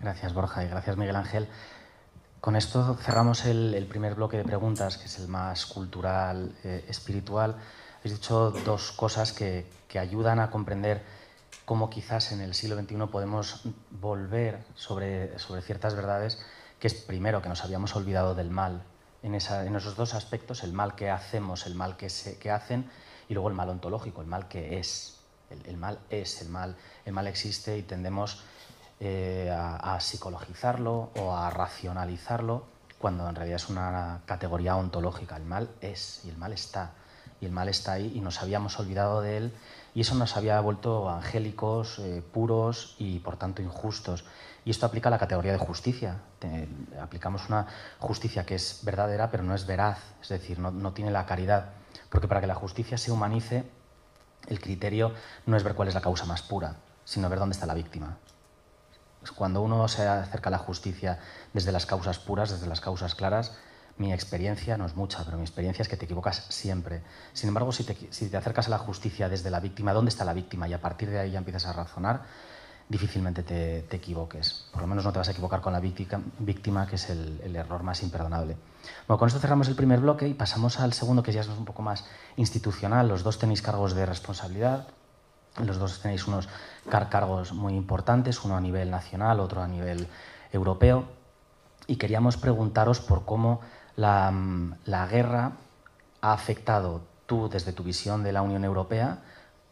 S2: Gracias, Borja, y gracias, Miguel Ángel. Con esto cerramos el, primer bloque de preguntas, que es el más cultural, eh, espiritual. Habéis dicho dos cosas que, ayudan a comprender cómo quizás en el siglo XXI podemos volver sobre, sobre ciertas verdades, que es primero que nos habíamos olvidado del mal, en, esos dos aspectos, el mal que hacemos, el mal que, se, que hacen, y luego el mal ontológico, el mal que es. El, el mal es, el mal, el mal existe y tendemos eh, a, psicologizarlo o a racionalizarlo, cuando en realidad es una categoría ontológica. El mal es y el mal está. y el mal está ahí y nos habíamos olvidado de él y eso nos había vuelto angélicos, eh, puros y por tanto injustos. Y esto aplica a la categoría de justicia. aplicamos una justicia que es verdadera pero no es veraz, es decir, no, no tiene la caridad. Porque para que la justicia se humanice, el criterio no es ver cuál es la causa más pura, sino ver dónde está la víctima. Cuando uno se acerca a la justicia desde las causas puras, desde las causas claras, mi experiencia no es mucha, pero mi experiencia es que te equivocas siempre. Sin embargo, si te, acercas a la justicia desde la víctima, ¿dónde está la víctima? Y a partir de ahí ya empiezas a razonar, difícilmente te, equivoques. Por lo menos no te vas a equivocar con la víctima, que es el, el, error más imperdonable. Bueno, con esto cerramos el primer bloque y pasamos al segundo, que ya es un poco más institucional. Los dos tenéis cargos de responsabilidad. Los dos tenéis unos cargos muy importantes, uno a nivel nacional, otro a nivel europeo. Y queríamos preguntaros por cómo la, guerra ha afectado tú desde tu visión de la Unión Europea,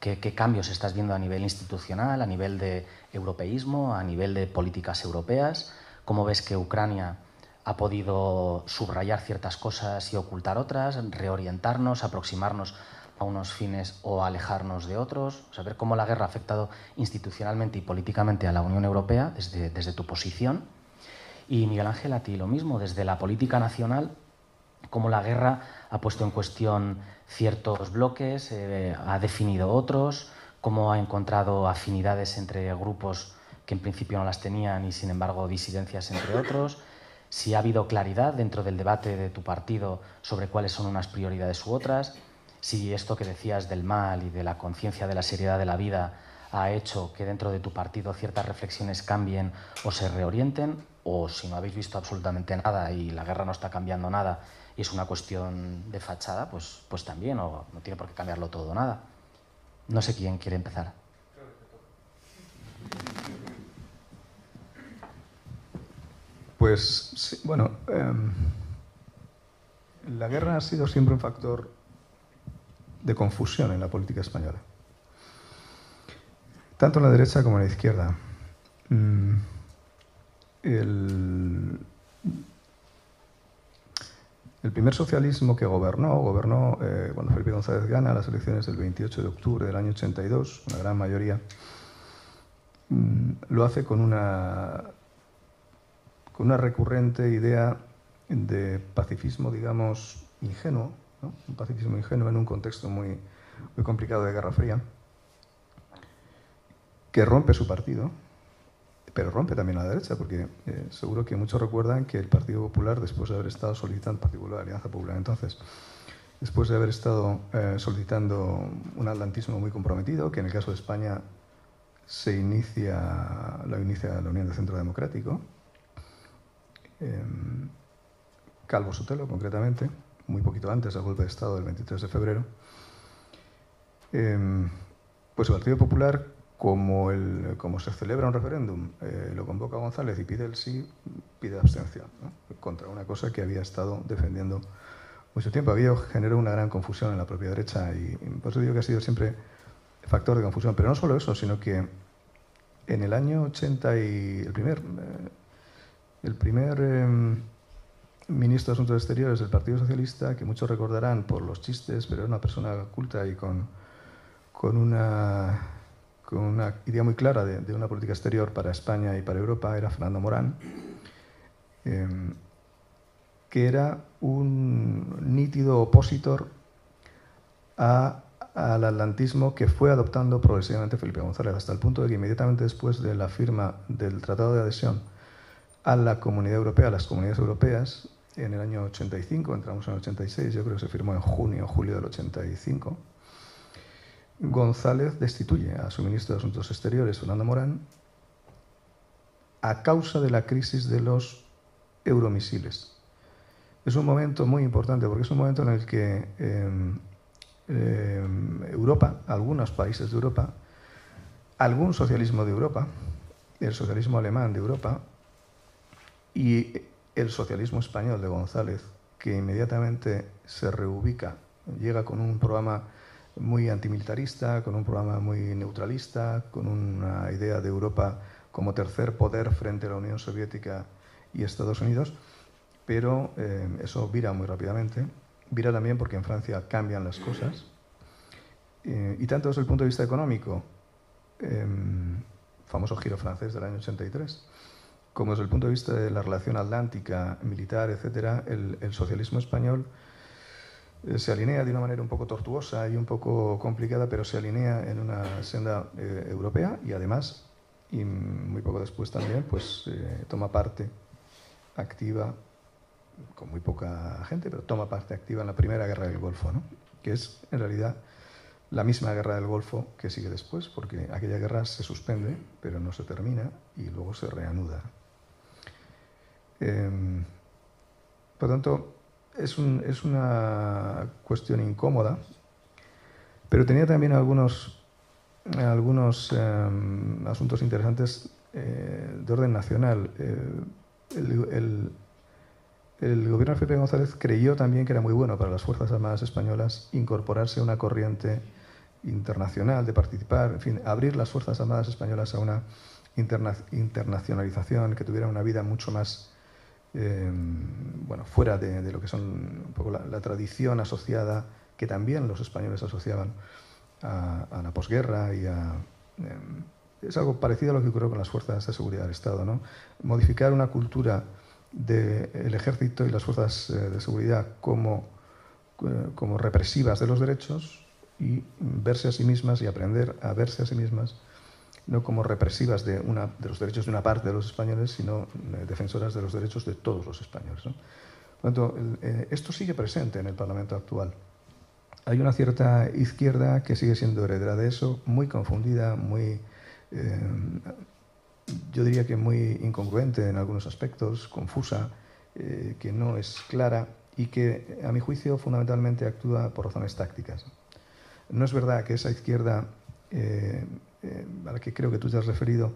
S2: ¿qué, cambios estás viendo a nivel institucional, a nivel de europeísmo, a nivel de políticas europeas, cómo ves que Ucrania ha podido subrayar ciertas cosas y ocultar otras, reorientarnos, aproximarnos a unos fines o alejarnos de otros, saber cómo la guerra ha afectado institucionalmente y políticamente a la Unión Europea desde, desde tu posición y Miguel Ángel, a ti lo mismo, desde la política nacional, cómo la guerra ha puesto en cuestión ciertos bloques, eh, ha definido otros, cómo ha encontrado afinidades entre grupos que en principio no las tenían y sin embargo disidencias entre otros, si ha habido claridad dentro del debate de tu partido sobre cuáles son unas prioridades u otras, si esto que decías del mal y de la conciencia de la seriedad de la vida ha hecho que dentro de tu partido ciertas reflexiones cambien o se reorienten, o si no habéis visto absolutamente nada y la guerra no está cambiando nada y es una cuestión de fachada, pues, pues también, o no tiene por qué cambiarlo todo nada. No sé quién quiere empezar.
S4: Pues bueno, em, la guerra ha sido siempre un factor de confusión en la política española tanto en la derecha como en la izquierda. Mm, el, primer socialismo que gobernó, gobernó eh, cuando Felipe González gana las elecciones del 28 de octubre del año 82, una gran mayoría, mm, lo hace con una, con una recurrente idea de pacifismo, digamos, ingenuo, un pacifismo ingenuo en un contexto muy, muy complicado de Guerra Fría que rompe su partido, pero rompe también a la derecha, porque eh, seguro que muchos recuerdan que el Partido Popular, después de haber estado solicitando, particular la Alianza Popular entonces, después de haber estado eh, solicitando un atlantismo muy comprometido, que en el caso de España se inicia, la inicia la Unión de Centro Democrático, em, Calvo Sotelo concretamente, muy poquito antes del golpe de Estado del 23 de febrero, em, pues el Partido Popular como, el, como se celebra un referéndum, eh, lo convoca González y pide el sí, pide abstención, contra una cosa que había estado defendiendo mucho tiempo. Había generado una gran confusión en la propia derecha y por eso digo que ha sido siempre factor de confusión. Pero no solo eso, sino que en el año 80 y el primer, eh, el primer em, ministro de Asuntos Exteriores del Partido Socialista, que muchos recordarán por los chistes, pero era una persona culta y con, con una con una idea muy clara de, una política exterior para España y para Europa era Fernando Morán, em, que era un nítido opositor al atlantismo que fue adoptando progresivamente Felipe González, hasta el punto de que inmediatamente después de la firma del Tratado de Adhesión a la Comunidad Europea, a las comunidades europeas, en el año 85, entramos en el 86, yo creo que se firmó en junio o julio del 85, González destituye a su ministro de Asuntos Exteriores, Fernando Morán, a causa de la crisis de los euromisiles. Es un momento muy importante porque es un momento en el que em, em, Europa, algunos países de Europa, algún socialismo de Europa, el socialismo alemán de Europa y el socialismo español de González, que inmediatamente se reubica, llega con un programa muy antimilitarista, con un programa muy neutralista, con una idea de Europa como tercer poder frente a la Unión Soviética y Estados Unidos, pero eh, eso vira muy rápidamente virá también porque en Francia cambian las cosas. Eh, y tanto desde el punto de vista económico, em, famoso giro francés del año 83, como desde el punto de vista de la relación atlántica, militar, etc., el, socialismo español eh, se alinea de una manera un poco tortuosa y un poco complicada, pero se alinea en una senda eh, europea y además, y muy poco después también, pues eh, toma parte activa, con muy poca gente, pero toma parte activa en la Primera Guerra del Golfo, ¿no? que es en realidad la misma guerra del Golfo que sigue después, porque aquella guerra se suspende, pero no se termina y luego se reanuda. Em, por tanto, es, un, es, una cuestión incómoda, pero tenía también algunos, algunos em, asuntos interesantes eh, de orden nacional. Eh, el, el, gobierno de Felipe González creyó también que era muy bueno para las Fuerzas Armadas Españolas incorporarse a una corriente internacional, de participar, en fin, abrir las Fuerzas Armadas Españolas a una interna internacionalización, que tuviera una vida mucho más eh, bueno, fuera de, lo que son un poco la, tradición asociada, que también los españoles asociaban a, la posguerra y a... Eh, es algo parecido a lo que ocurrió con las fuerzas de seguridad del Estado, ¿no? Modificar una cultura del de ejército y las fuerzas eh, de seguridad como, eh, como represivas de los derechos y verse a sí mismas y aprender a verse a sí mismas no como represivas de, una, de los derechos de una parte de los españoles, sino eh, defensoras de los derechos de todos los españoles. eh, esto sigue presente en el Parlamento actual. Hay una cierta izquierda que sigue siendo heredera de eso, muy confundida, muy, eh, yo diría que muy incongruente en algunos aspectos, confusa, que no es clara y que, a mi juicio, fundamentalmente actúa por razones tácticas. No es verdad que esa izquierda eh, eh, a la que creo que tú te has referido,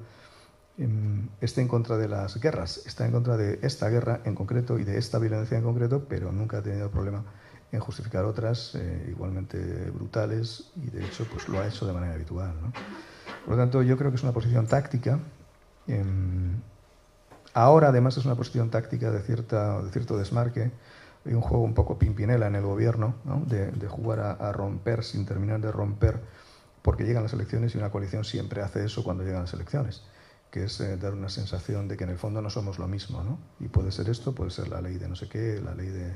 S4: eh, esté en contra de las guerras, está en contra de esta guerra en concreto y de esta violencia en concreto, pero nunca ha tenido problema en justificar otras eh, igualmente brutales y de hecho pues lo ha hecho de manera habitual. ¿no? Por lo tanto, yo creo que es una posición táctica. Eh, ahora, además, es una posición táctica de, cierta, de cierto desmarque. Hay un juego un poco pimpinela en el gobierno, ¿no? de, de, jugar a, a romper sin terminar de romper porque llegan las elecciones y una coalición siempre hace eso cuando llegan las elecciones, que es eh, dar una sensación de que en el fondo no somos lo mismo, ¿no? Y puede ser esto, puede ser la ley de no sé qué, la ley de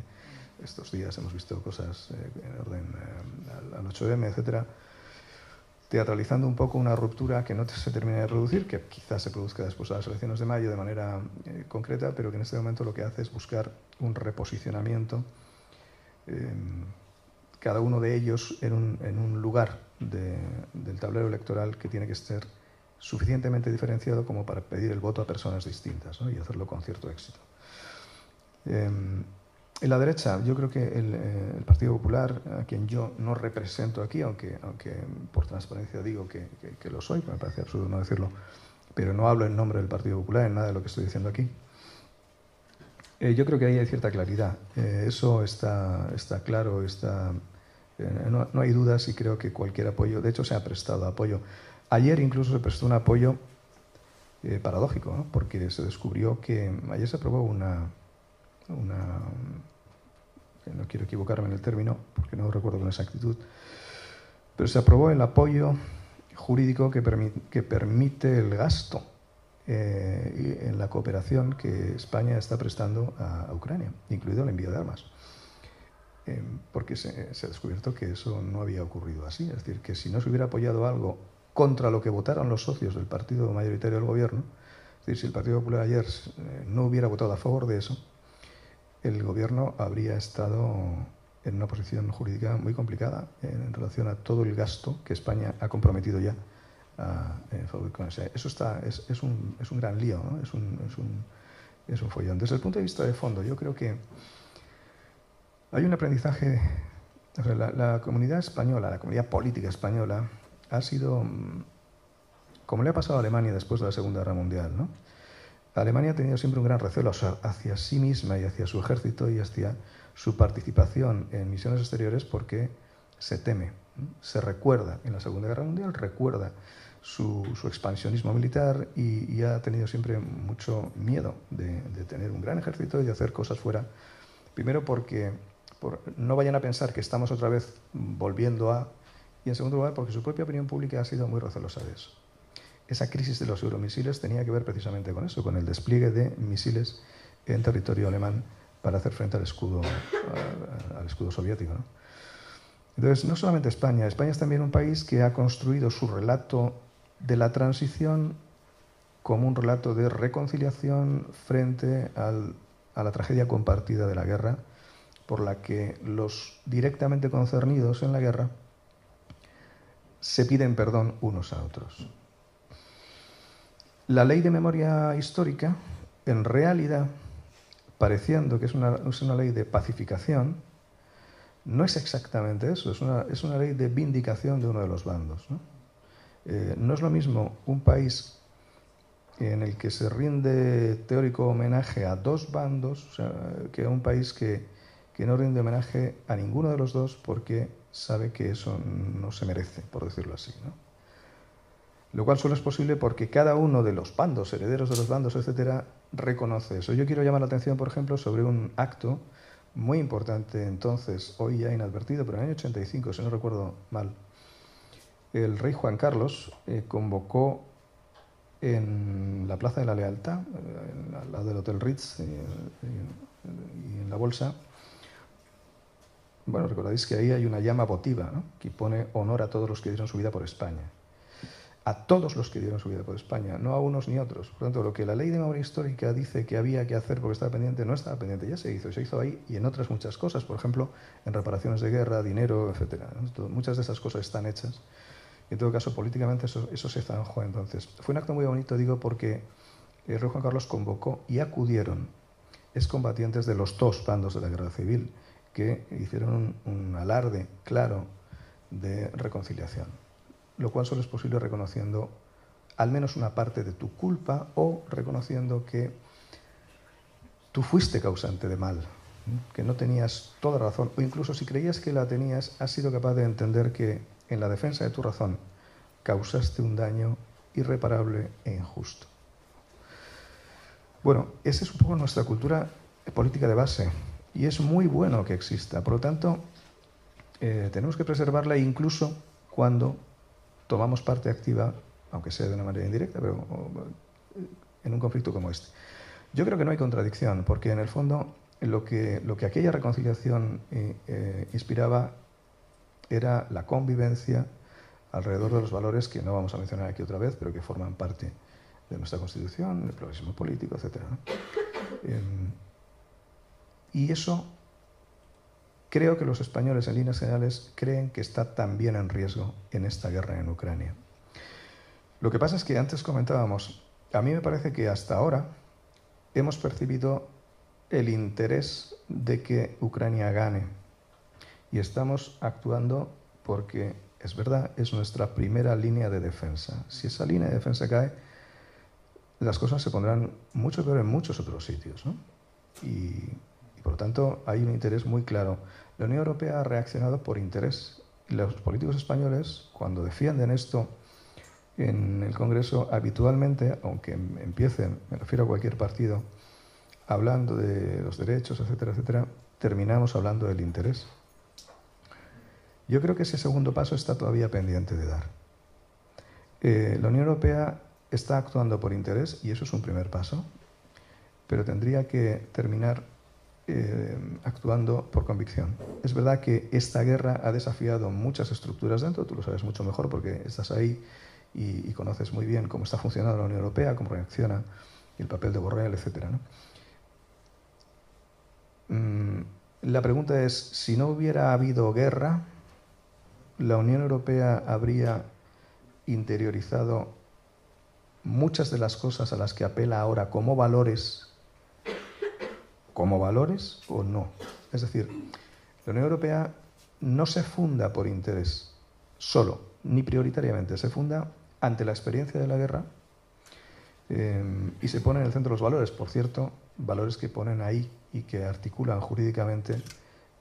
S4: estos días hemos visto cosas eh, en orden eh, al 8M, etcétera, teatralizando un poco una ruptura que no se termina de producir, que quizás se produzca después de las elecciones de mayo de manera concreta, pero que en este momento lo que hace es buscar un reposicionamiento cada uno de ellos en un lugar de, del tablero electoral que tiene que ser suficientemente diferenciado como para pedir el voto a personas distintas y hacerlo con cierto éxito. Eh, en la derecha, yo creo que el, eh, el, Partido Popular, a quien yo no represento aquí, aunque, aunque por transparencia digo que, lo soy, me parece absurdo no decirlo, pero no hablo en nombre del Partido Popular en nada de lo que estoy diciendo aquí. Eh, yo creo que ahí hay cierta claridad. Eh, eso está, está claro, está, no, no, hay dudas y creo que cualquier apoyo, de hecho se ha prestado apoyo. Ayer incluso se prestó un apoyo eh, paradójico, porque se descubrió que ayer se aprobó una, una, no quiero equivocarme en el término, porque no recuerdo con exactitud, pero se aprobó el apoyo jurídico que, permi que permite el gasto eh, en la cooperación que España está prestando a Ucrania, incluido el envío de armas eh, porque se, se, ha descubierto que eso no había ocurrido así. Es decir, que si no se hubiera apoyado algo contra lo que votaron los socios del partido mayoritario del gobierno, es decir, si el Partido Popular ayer eh, no hubiera votado a favor de eso, el gobierno habría estado en una posición jurídica muy complicada en relación a todo el gasto que España ha comprometido ya a, en favor con ese. Eso está, es, es, un, es un gran lío, ¿no? es, un, es, un, es un follón. Desde el punto de vista de fondo, yo creo que hay un aprendizaje, o sea, la, la, comunidad española, la comunidad política española, ha sido, mm, como le ha pasado a Alemania después de la Segunda Guerra Mundial, ¿no? Alemania ha tenido siempre un gran recelo hacia sí misma y hacia su ejército y hacia su participación en misiones exteriores porque se teme, se recuerda en la Segunda Guerra Mundial, recuerda su, su expansionismo militar y, y, ha tenido siempre mucho miedo de, de, tener un gran ejército y de hacer cosas fuera. Primero porque no vayan a pensar que estamos otra vez volviendo a... Y en segundo lugar, porque su propia opinión pública ha sido muy recelosa de eso. Esa crisis de los euromisiles tenía que ver precisamente con eso, con el despliegue de misiles en territorio alemán para hacer frente al escudo, al escudo soviético. Entonces, no solamente España, España es también un país que ha construido su relato de la transición como un relato de reconciliación frente a la tragedia compartida de la guerra, por la que los directamente concernidos en la guerra se piden perdón unos a otros. La ley de memoria histórica, en realidad, pareciendo que es una, ley de pacificación, no es exactamente eso, es una, ley de vindicación de uno de los bandos. Eh, ¿no? es lo mismo un país en el que se rinde teórico homenaje a dos bandos que un país que, que no rinde homenaje a ninguno de los dos porque sabe que eso no se merece, por decirlo así. ¿no? lo cual solo es posible porque cada uno de los bandos, herederos de los bandos, etcétera, reconoce eso. Yo quiero llamar la atención, por ejemplo, sobre un acto muy importante entonces, hoy ya inadvertido, pero en el año 85, si no recuerdo mal, el rey Juan Carlos eh, convocó en la Plaza de la Lealtad, eh, al lado del Hotel Ritz eh, y en la Bolsa, bueno, recordáis que ahí hay una llama votiva que pone honor a todos los que dieron su vida por España a todos los que dieron su vida por España, no a unos ni otros. Por tanto, lo que la ley de memoria histórica dice que había que hacer porque estaba pendiente, no estaba pendiente, ya se hizo, se hizo ahí y en otras muchas cosas, por ejemplo, en reparaciones de guerra, dinero, etc. Muchas de esas cosas están hechas. En todo caso, políticamente eso, se zanjó entonces. Fue un acto muy bonito, digo, porque el rey Juan Carlos convocó y acudieron excombatientes de los dos bandos de la guerra civil, que hicieron un alarde claro de reconciliación lo cual solo es posible reconociendo al menos una parte de tu culpa o reconociendo que tú fuiste causante de mal, que no tenías toda razón, o incluso si creías que la tenías, has sido capaz de entender que en la defensa de tu razón causaste un daño irreparable e injusto. Bueno, esa es un poco nuestra cultura política de base y es muy bueno que exista. Por lo tanto, eh, tenemos que preservarla incluso cuando tomamos parte activa, aunque sea de una manera indirecta, pero en un conflicto como este. Yo creo que no hay contradicción, porque en el fondo lo que, lo que aquella reconciliación eh, eh, inspiraba era la convivencia alrededor de los valores que no vamos a mencionar aquí otra vez, pero que forman parte de nuestra Constitución, el progresismo político, etc. y eso Creo que los españoles en líneas generales creen que está también en riesgo en esta guerra en Ucrania. Lo que pasa es que antes comentábamos, a mí me parece que hasta ahora hemos percibido el interés de que Ucrania gane y estamos actuando porque es verdad, es nuestra primera línea de defensa. Si esa línea de defensa cae, las cosas se pondrán mucho peor en muchos otros sitios. Y, y, por lo tanto hay un interés muy claro la Unión Europea ha reaccionado por interés. Los políticos españoles, cuando defienden esto en el Congreso, habitualmente, aunque empiecen, me refiero a cualquier partido, hablando de los derechos, etcétera, etcétera, terminamos hablando del interés. Yo creo que ese segundo paso está todavía pendiente de dar. Eh, la Unión Europea está actuando por interés y eso es un primer paso, pero tendría que terminar eh, actuando por convicción. Es verdad que esta guerra ha desafiado muchas estructuras dentro, tú lo sabes mucho mejor porque estás ahí y, conoces muy bien cómo está funcionando la Unión Europea, cómo reacciona el papel de Borrell, etc. Mm, la pregunta es, si no hubiera habido guerra, la Unión Europea habría interiorizado muchas de las cosas a las que apela ahora como valores como valores o no. Es decir, la Unión Europea no se funda por interés solo, ni prioritariamente, se funda ante la experiencia de la guerra eh, y se pone en el centro los valores, por cierto, valores que ponen ahí y que articulan jurídicamente,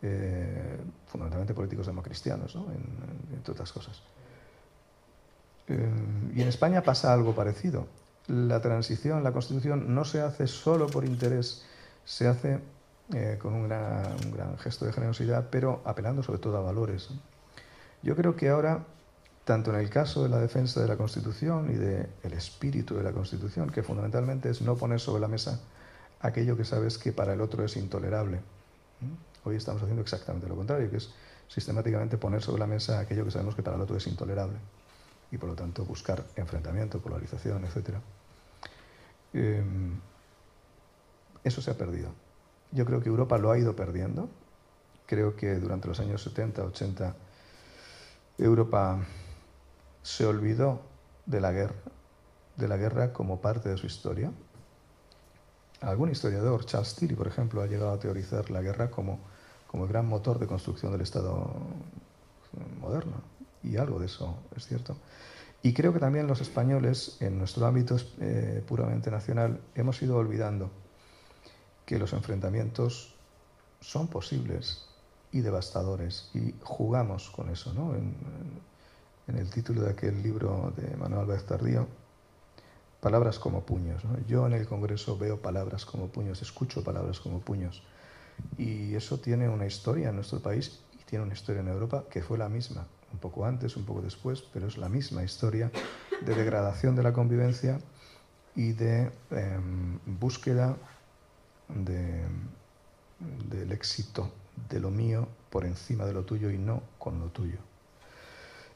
S4: eh, fundamentalmente políticos democristianos, ¿no? entre otras cosas. Eh, y en España pasa algo parecido. La transición, la constitución, no se hace solo por interés se hace eh, con un gran gesto de generosidad, pero apelando sobre todo a valores. Yo creo que ahora, tanto en el caso de la defensa de la Constitución y del espíritu de la Constitución, que fundamentalmente es no poner sobre la mesa aquello que sabes que para el otro es intolerable. Hoy estamos haciendo exactamente lo contrario, que es sistemáticamente poner sobre la mesa aquello que sabemos que para el otro es intolerable y por lo tanto buscar enfrentamiento, polarización, etc. eso se ha perdido. Yo creo que Europa lo ha ido perdiendo. Creo que durante los años 70, 80, Europa se olvidó de la guerra, como parte de su historia. Algún historiador, Charles Tilly, por ejemplo, ha llegado a teorizar la guerra como, como el gran motor de construcción del Estado moderno. Y algo de eso es cierto. Y creo que también los españoles, en nuestro ámbito eh, puramente nacional, hemos ido olvidando que los enfrentamientos son posibles y devastadores. Y jugamos con eso. ¿no? En, el título de aquel libro de Manuel Álvarez Tardío, palabras como puños. Yo en el Congreso veo palabras como puños, escucho palabras como puños. Y eso tiene una historia en nuestro país y tiene una historia en Europa que fue la misma, un poco antes, un poco después, pero es la misma historia de degradación de la convivencia y de em, búsqueda del éxito de lo mío por encima de lo tuyo y no con lo tuyo.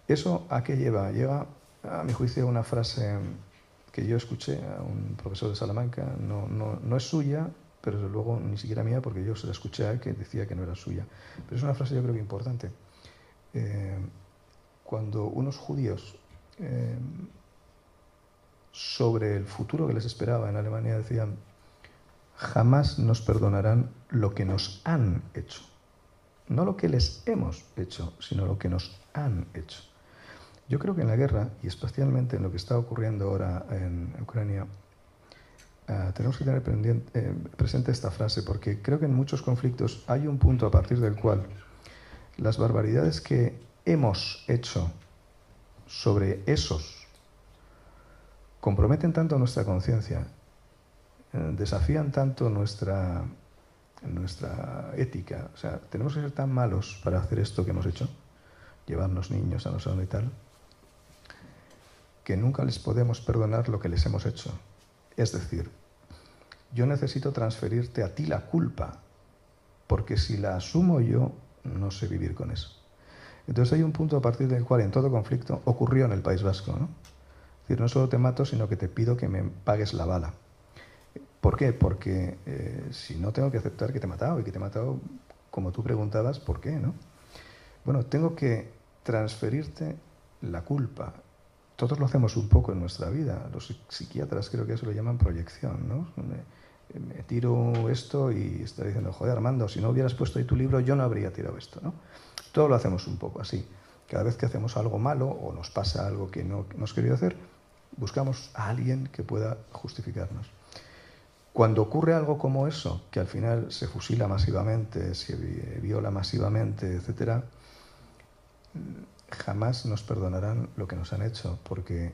S4: ¿Eso a qué lleva? Lleva, a mi juicio, una frase que yo escuché a un profesor de Salamanca, no, no, es suya, pero luego ni siquiera mía, porque yo se la escuché a él que decía que no era suya. Pero es una frase yo creo que importante. Eh, cuando unos judíos eh, sobre el futuro que les esperaba en Alemania decían, jamás nos perdonarán lo que nos han hecho. No lo que les hemos hecho, sino lo que nos han hecho. Yo creo que en la guerra, y especialmente en lo que está ocurriendo ahora en Ucrania, eh, tenemos que tener eh, presente esta frase, porque creo que en muchos conflictos hay un punto a partir del cual las barbaridades que hemos hecho sobre esos comprometen tanto nuestra conciencia desafían tanto nuestra, nuestra ética. O sea, tenemos que ser tan malos para hacer esto que hemos hecho, llevarnos niños a no sé dónde y tal, que nunca les podemos perdonar lo que les hemos hecho. Es decir, yo necesito transferirte a ti la culpa, porque si la asumo yo, no sé vivir con eso. Entonces hay un punto a partir del cual en todo conflicto ocurrió en el País Vasco. ¿no? Es decir, no solo te mato, sino que te pido que me pagues la bala. ¿Por qué? Porque eh, si no tengo que aceptar que te he matado y que te he matado como tú preguntabas, ¿por qué? ¿no? Bueno, tengo que transferirte la culpa. Todos lo hacemos un poco en nuestra vida. Los psiquiatras creo que eso lo llaman proyección. ¿no? Me, tiro esto y estoy diciendo, joder, Armando, si no hubieras puesto ahí tu libro, yo no habría tirado esto. ¿no? Todo lo hacemos un poco así. Cada vez que hacemos algo malo o nos pasa algo que no hemos querido hacer, buscamos a alguien que pueda justificarnos. Cuando ocurre algo como eso, que al final se fusila masivamente, se viola masivamente, etc., jamás nos perdonarán lo que nos han hecho, porque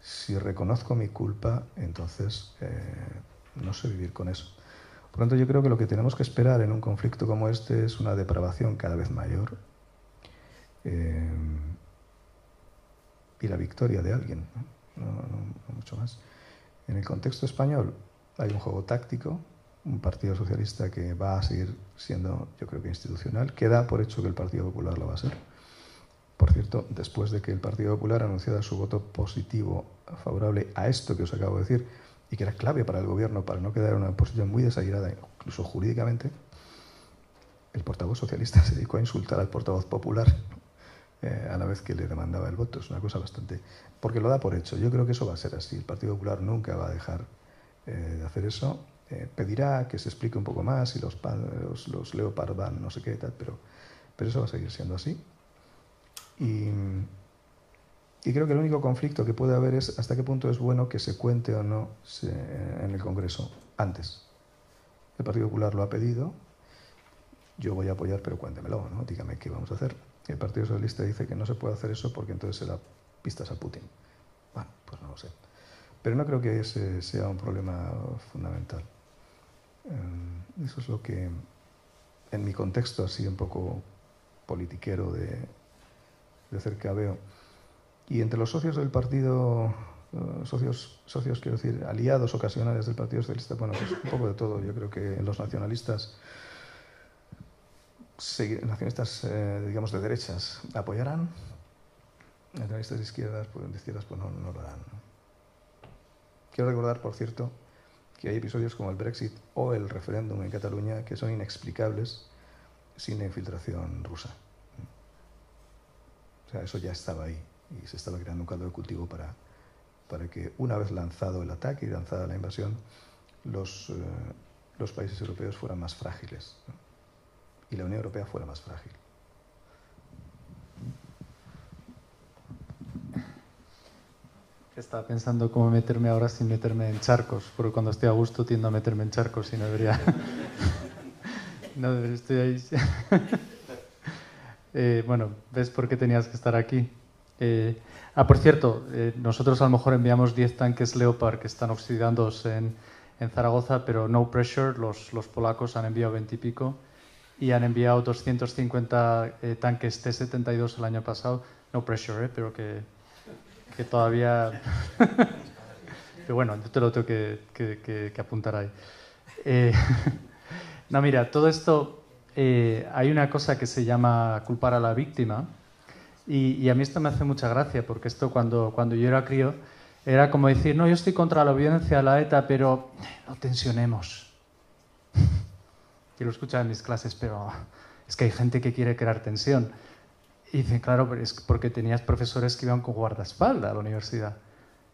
S4: si reconozco mi culpa, entonces eh, no sé vivir con eso. Por lo tanto, yo creo que lo que tenemos que esperar en un conflicto como este es una depravación cada vez mayor eh, y la victoria de alguien, no mucho más. En el contexto español, hay un juego táctico, un Partido Socialista que va a seguir siendo, yo creo que institucional, que da por hecho que el Partido Popular lo va a ser. Por cierto, después de que el Partido Popular anunciara su voto positivo favorable a esto que os acabo de decir, y que era clave para el gobierno para no quedar en una posición muy desairada, incluso jurídicamente, el portavoz socialista se dedicó a insultar al portavoz popular eh, a la vez que le demandaba el voto. Es una cosa bastante... porque lo da por hecho. Yo creo que eso va a ser así. El Partido Popular nunca va a dejar eh, de hacer eso. Eh, pedirá que se explique un poco más y los, los, los Leopard van no sé qué tal, pero, pero eso va a seguir siendo así. Y, y, creo que el único conflicto que puede haber es hasta qué punto es bueno que se cuente o no en el Congreso antes. El Partido Popular lo ha pedido, yo voy a apoyar, pero cuéntemelo, ¿no? dígame qué vamos a hacer. El Partido Socialista dice que no se puede hacer eso porque entonces se da pistas a Putin. Bueno, pues no lo sé. Pero no creo que ese sea un problema fundamental. Eh, eso es lo que, en mi contexto así un poco politiquero de, de cerca veo. Y entre los socios del partido, eh, socios, socios, quiero decir, aliados ocasionales del Partido Socialista, bueno, pues un poco de todo. Yo creo que los nacionalistas, nacionalistas, eh, digamos, de derechas, apoyarán. Nacionalistas de izquierdas, pues, de izquierdas, pues no, no lo harán. Quiero recordar, por cierto, que hay episodios como el Brexit o el referéndum en Cataluña que son inexplicables sin la infiltración rusa. O sea, eso ya estaba ahí y se estaba creando un caldo de cultivo para, para que una vez lanzado el ataque y lanzada la invasión, los, eh, los países europeos fueran más frágiles y la Unión Europea fuera más frágil.
S3: Estaba pensando cómo meterme ahora sin meterme en charcos, porque cuando estoy a gusto tiendo a meterme en charcos y no debería. no debería, estoy ahí. Eh, bueno, ¿ves por qué tenías que estar aquí? Eh, ah, por cierto, eh, nosotros a lo mejor enviamos 10 tanques Leopard que están oxidándose en, en Zaragoza, pero no pressure, los, los, polacos han enviado 20 y pico y han enviado 250 tanques T-72 el año pasado. No pressure, pero que, que todavía... pero bueno, yo te lo tengo que, que, que apuntar ahí. no, mira, todo esto eh, hay una cosa que se llama culpar a la víctima y, a mí esto me hace mucha gracia porque esto cuando, cuando yo era crío era como decir, no, yo estoy contra la violencia, la ETA, pero no tensionemos. Yo lo escuchaba en mis clases, pero es que hay gente que quiere crear tensión. Y dicen, claro, es porque tenías profesores que iban con guardaespaldas a la universidad.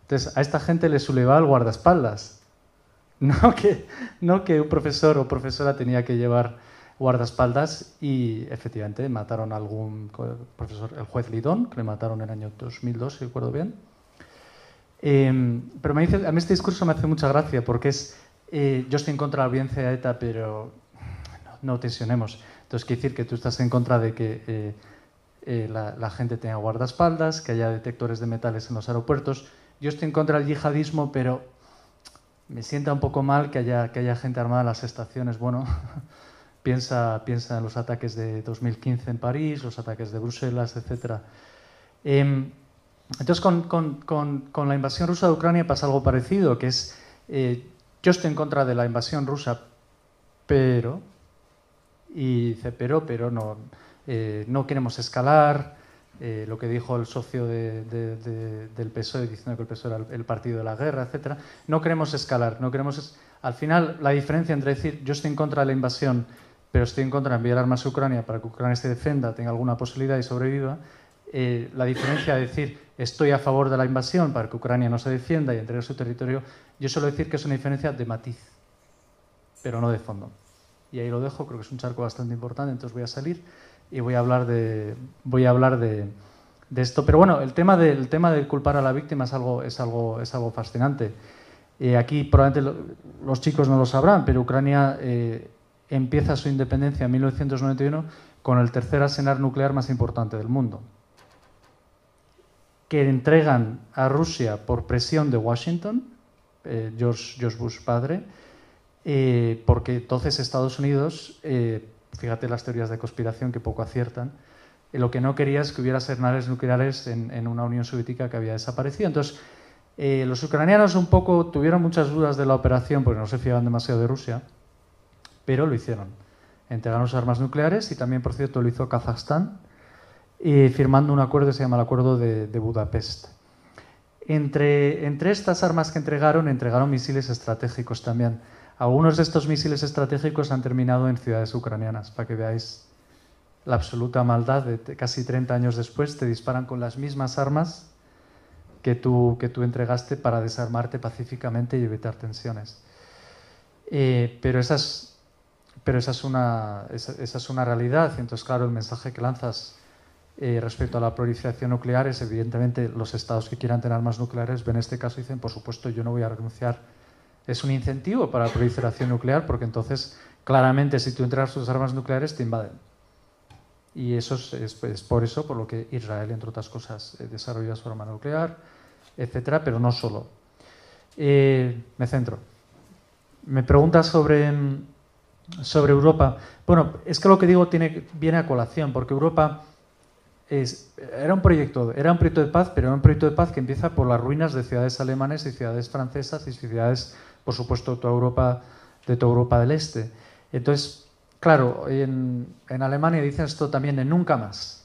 S3: Entonces, a esta gente le sublevaba el guardaespaldas. No que, no que un profesor o profesora tenía que llevar guardaespaldas y efectivamente mataron a algún profesor, el juez Lidón, que le mataron en el año 2002, si recuerdo bien. Em, pero me dice, a mí este discurso me hace mucha gracia porque es, eh, yo estoy en contra de la violencia de ETA, pero no, tensionemos. Entonces, quiere decir que tú estás en contra de que eh, eh, la, gente tenga guardaespaldas, que haya detectores de metales en los aeropuertos. Yo estoy en contra del yihadismo, pero me sienta un poco mal que haya, que haya gente armada en las estaciones. Bueno, Piensa, piensa en los ataques de 2015 en París, los ataques de Bruselas, etc. Em, entonces, con, con, con, la invasión rusa de Ucrania pasa algo parecido, que es, eh, yo estoy en contra de la invasión rusa, pero, y dice, pero, pero no, eh, no queremos escalar, eh, lo que dijo el socio de, del PSOE, diciendo que el PSOE era el, partido de la guerra, etc. No queremos escalar, no queremos... Al final, la diferencia entre decir yo estoy en contra de la invasión pero estoy en contra de enviar armas a Ucrania para que Ucrania se defienda, tenga alguna posibilidad y sobreviva, eh, la diferencia de decir estoy a favor de la invasión para que Ucrania no se defienda y entregue su territorio, yo suelo decir que es una diferencia de matiz, pero no de fondo. Y ahí lo dejo, creo que es un charco bastante importante, entonces voy a salir y voy a hablar de, voy a hablar de, de esto. Pero bueno, el tema, de, tema de culpar a la víctima es algo, es algo, es algo fascinante. Eh, aquí probablemente los chicos no lo sabrán, pero Ucrania eh, empieza su independencia en 1991 con el tercer arsenal nuclear más importante del mundo, que entregan a Rusia por presión de Washington, eh, George, George, Bush padre, eh, porque entonces Estados Unidos, eh, fíjate las teorías de conspiración que poco aciertan, lo que no quería es que hubiera arsenales nucleares en, una Unión Soviética que había desaparecido. Entonces, los ucranianos un poco tuvieron muchas dudas de la operación porque no se fiaban demasiado de Rusia pero lo hicieron. Entregaron sus armas nucleares y también, por cierto, lo hizo Kazajstán, firmando un acuerdo que se llama el Acuerdo de, Budapest. Entre, entre, estas armas que entregaron, entregaron misiles estratégicos también. Algunos de estos misiles estratégicos han terminado en ciudades ucranianas, para que veáis la absoluta maldad de casi 30 años después, te disparan con las mismas armas que tú, que tú entregaste para desarmarte pacíficamente y evitar tensiones. Eh, pero esas pero esa es una, esa, es una realidad. Entonces, claro, el mensaje que lanzas eh, respecto a la proliferación nuclear es, evidentemente, los estados que quieran tener armas nucleares, en este caso, dicen, por supuesto, yo no voy a renunciar. Es un incentivo para la proliferación nuclear, porque entonces, claramente, si tú entregas tus armas nucleares, te invaden. Y eso es, por eso por lo que Israel, entre otras cosas, eh, desarrolla su arma nuclear, etcétera, pero no solo. Eh, me centro. Me preguntas sobre sobre Europa. Bueno, es que lo que digo tiene, viene a colación, porque Europa es, era, un proyecto, era un proyecto de paz, pero era un proyecto de paz que empieza por las ruinas de ciudades alemanes y ciudades francesas y ciudades, por supuesto, toda Europa, de toda Europa del Este. Entonces, claro, en, en Alemania dicen esto también de nunca más.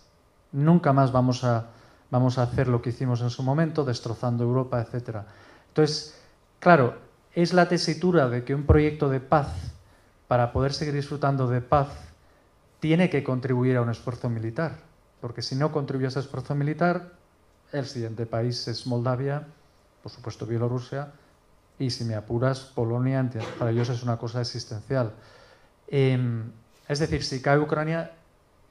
S3: Nunca más vamos a, vamos a hacer lo que hicimos en su momento, destrozando Europa, etc. Entonces, claro, es la tesitura de que un proyecto de paz, para poder seguir disfrutando de paz, tiene que contribuir a un esfuerzo militar. Porque si no contribuye a ese esfuerzo militar, el siguiente país es Moldavia, por supuesto Bielorrusia, y si me apuras, Polonia, para ellos es una cosa existencial. Em, es decir, si cae Ucrania,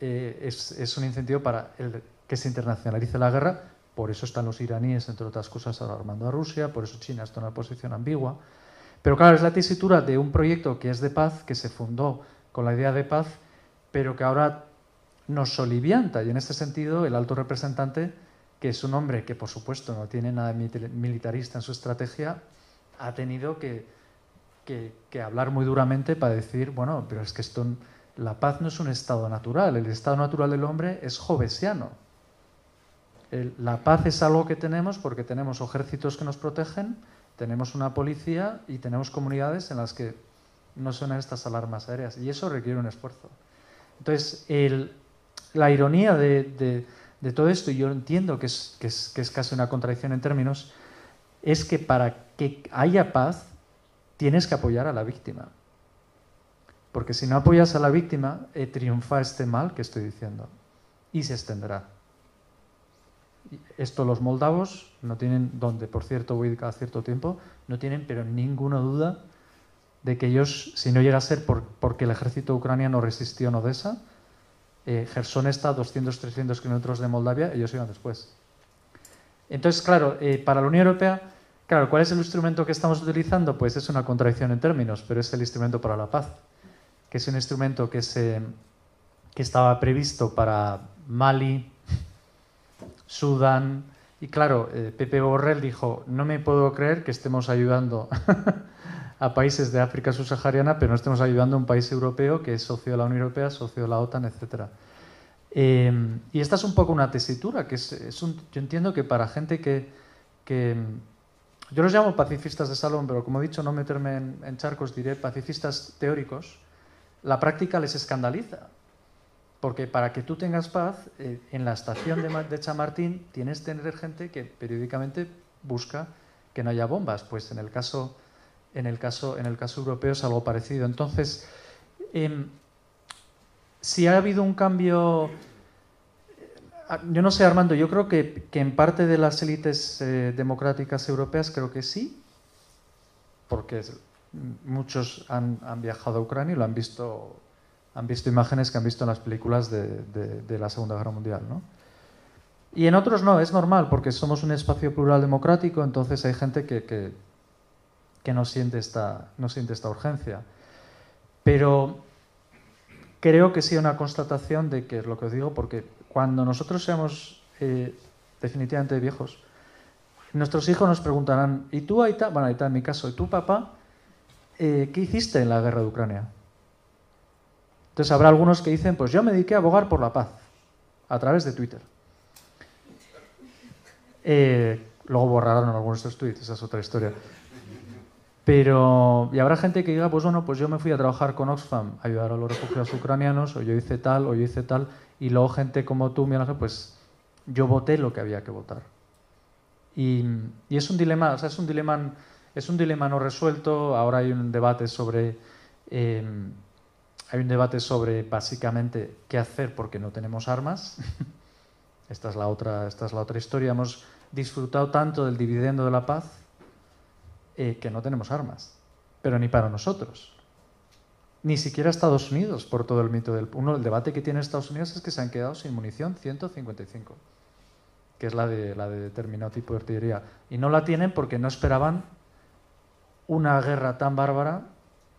S3: eh, es, es, un incentivo para el, que se internacionalice la guerra, por eso están los iraníes, entre otras cosas, alarmando a Rusia, por eso China está en una posición ambigua. Pero claro, es la tesitura de un proyecto que es de paz, que se fundó con la idea de paz, pero que ahora nos solivianta. Y en este sentido, el alto representante, que es un hombre que por supuesto no tiene nada militarista en su estrategia, ha tenido que, que, hablar muy duramente para decir, bueno, pero es que esto, la paz no es un estado natural, el estado natural del hombre es jovesiano la paz es algo que tenemos porque tenemos ejércitos que nos protegen, tenemos una policía y tenemos comunidades en las que no suenan estas alarmas aéreas. Y eso requiere un esfuerzo. Entonces, la ironía de, todo esto, y yo entiendo que es, casi una contradicción en términos, es que para que haya paz tienes que apoyar a la víctima. Porque si no apoyas a la víctima, eh, triunfa este mal que estoy diciendo y se extenderá. Esto los moldavos no tienen, donde por cierto voy cada cierto tiempo, no tienen pero ninguna duda de que ellos, si no llega a ser porque el ejército ucraniano resistió en Odessa, eh, Gerson está a 200-300 kilómetros de Moldavia, ellos iban después. Entonces, claro, eh, para la Unión Europea, claro, ¿cuál es el instrumento que estamos utilizando? Pues es una contradicción en términos, pero es el instrumento para la paz, que es un instrumento que, se, que estaba previsto para Mali, Sudán. Y claro, eh, Pepe Borrell dijo, no me puedo creer que estemos ayudando a países de África subsahariana, pero no estemos ayudando a un país europeo que es socio de la Unión Europea, socio de la OTAN, etc. Em, y esta es un poco una tesitura, que es, yo entiendo que para gente que, Yo los llamo pacifistas de salón, pero como he dicho, no meterme en charcos, diré pacifistas teóricos, la práctica les escandaliza. Porque para que tú tengas paz, eh, en la estación de, Chamartín tienes que tener gente que periódicamente busca que no haya bombas. Pues en el caso, en el caso, en el caso europeo es algo parecido. Entonces, em, si ha habido un cambio... Eh, yo no sé, Armando, yo creo que, en parte de las élites eh, democráticas europeas creo que sí, porque muchos han, han viajado a Ucrania y lo han visto han visto imágenes que han visto en las películas de, la Segunda Guerra Mundial. ¿no? Y en otros no, es normal, porque somos un espacio plural democrático, entonces hay gente que, que, no, siente esta, no siente esta urgencia. Pero creo que sí una constatación de que es lo que os digo, porque cuando nosotros seamos eh, definitivamente viejos, nuestros hijos nos preguntarán, ¿y tú, Aita? Bueno, Aita en mi caso, ¿y tú, papá? Eh, ¿Qué hiciste en la guerra de Ucrania? Entonces habrá algunos que dicen, pues yo me dediqué a abogar por la paz, a través de Twitter. Eh, luego borraron algunos de estos tweets, esa es otra historia. Pero, y habrá gente que diga, pues bueno, pues yo me fui a trabajar con Oxfam, a ayudar a los refugiados ucranianos, o yo hice tal, o yo hice tal, y luego gente como tú, Miguel Ángel, pues yo voté lo que había que votar. Y, es un dilema, o sea, es un dilema, es un dilema no resuelto, ahora hay un debate sobre... Eh, hay un debate sobre básicamente qué hacer porque no tenemos armas. esta, es la otra, esta es la otra historia. Hemos disfrutado tanto del dividendo de la paz eh, que no tenemos armas, pero ni para nosotros. Ni siquiera Estados Unidos, por todo el mito del... Uno, el debate que tiene Estados Unidos es que se han quedado sin munición 155, que es la de, la de determinado tipo de artillería. Y no la tienen porque no esperaban una guerra tan bárbara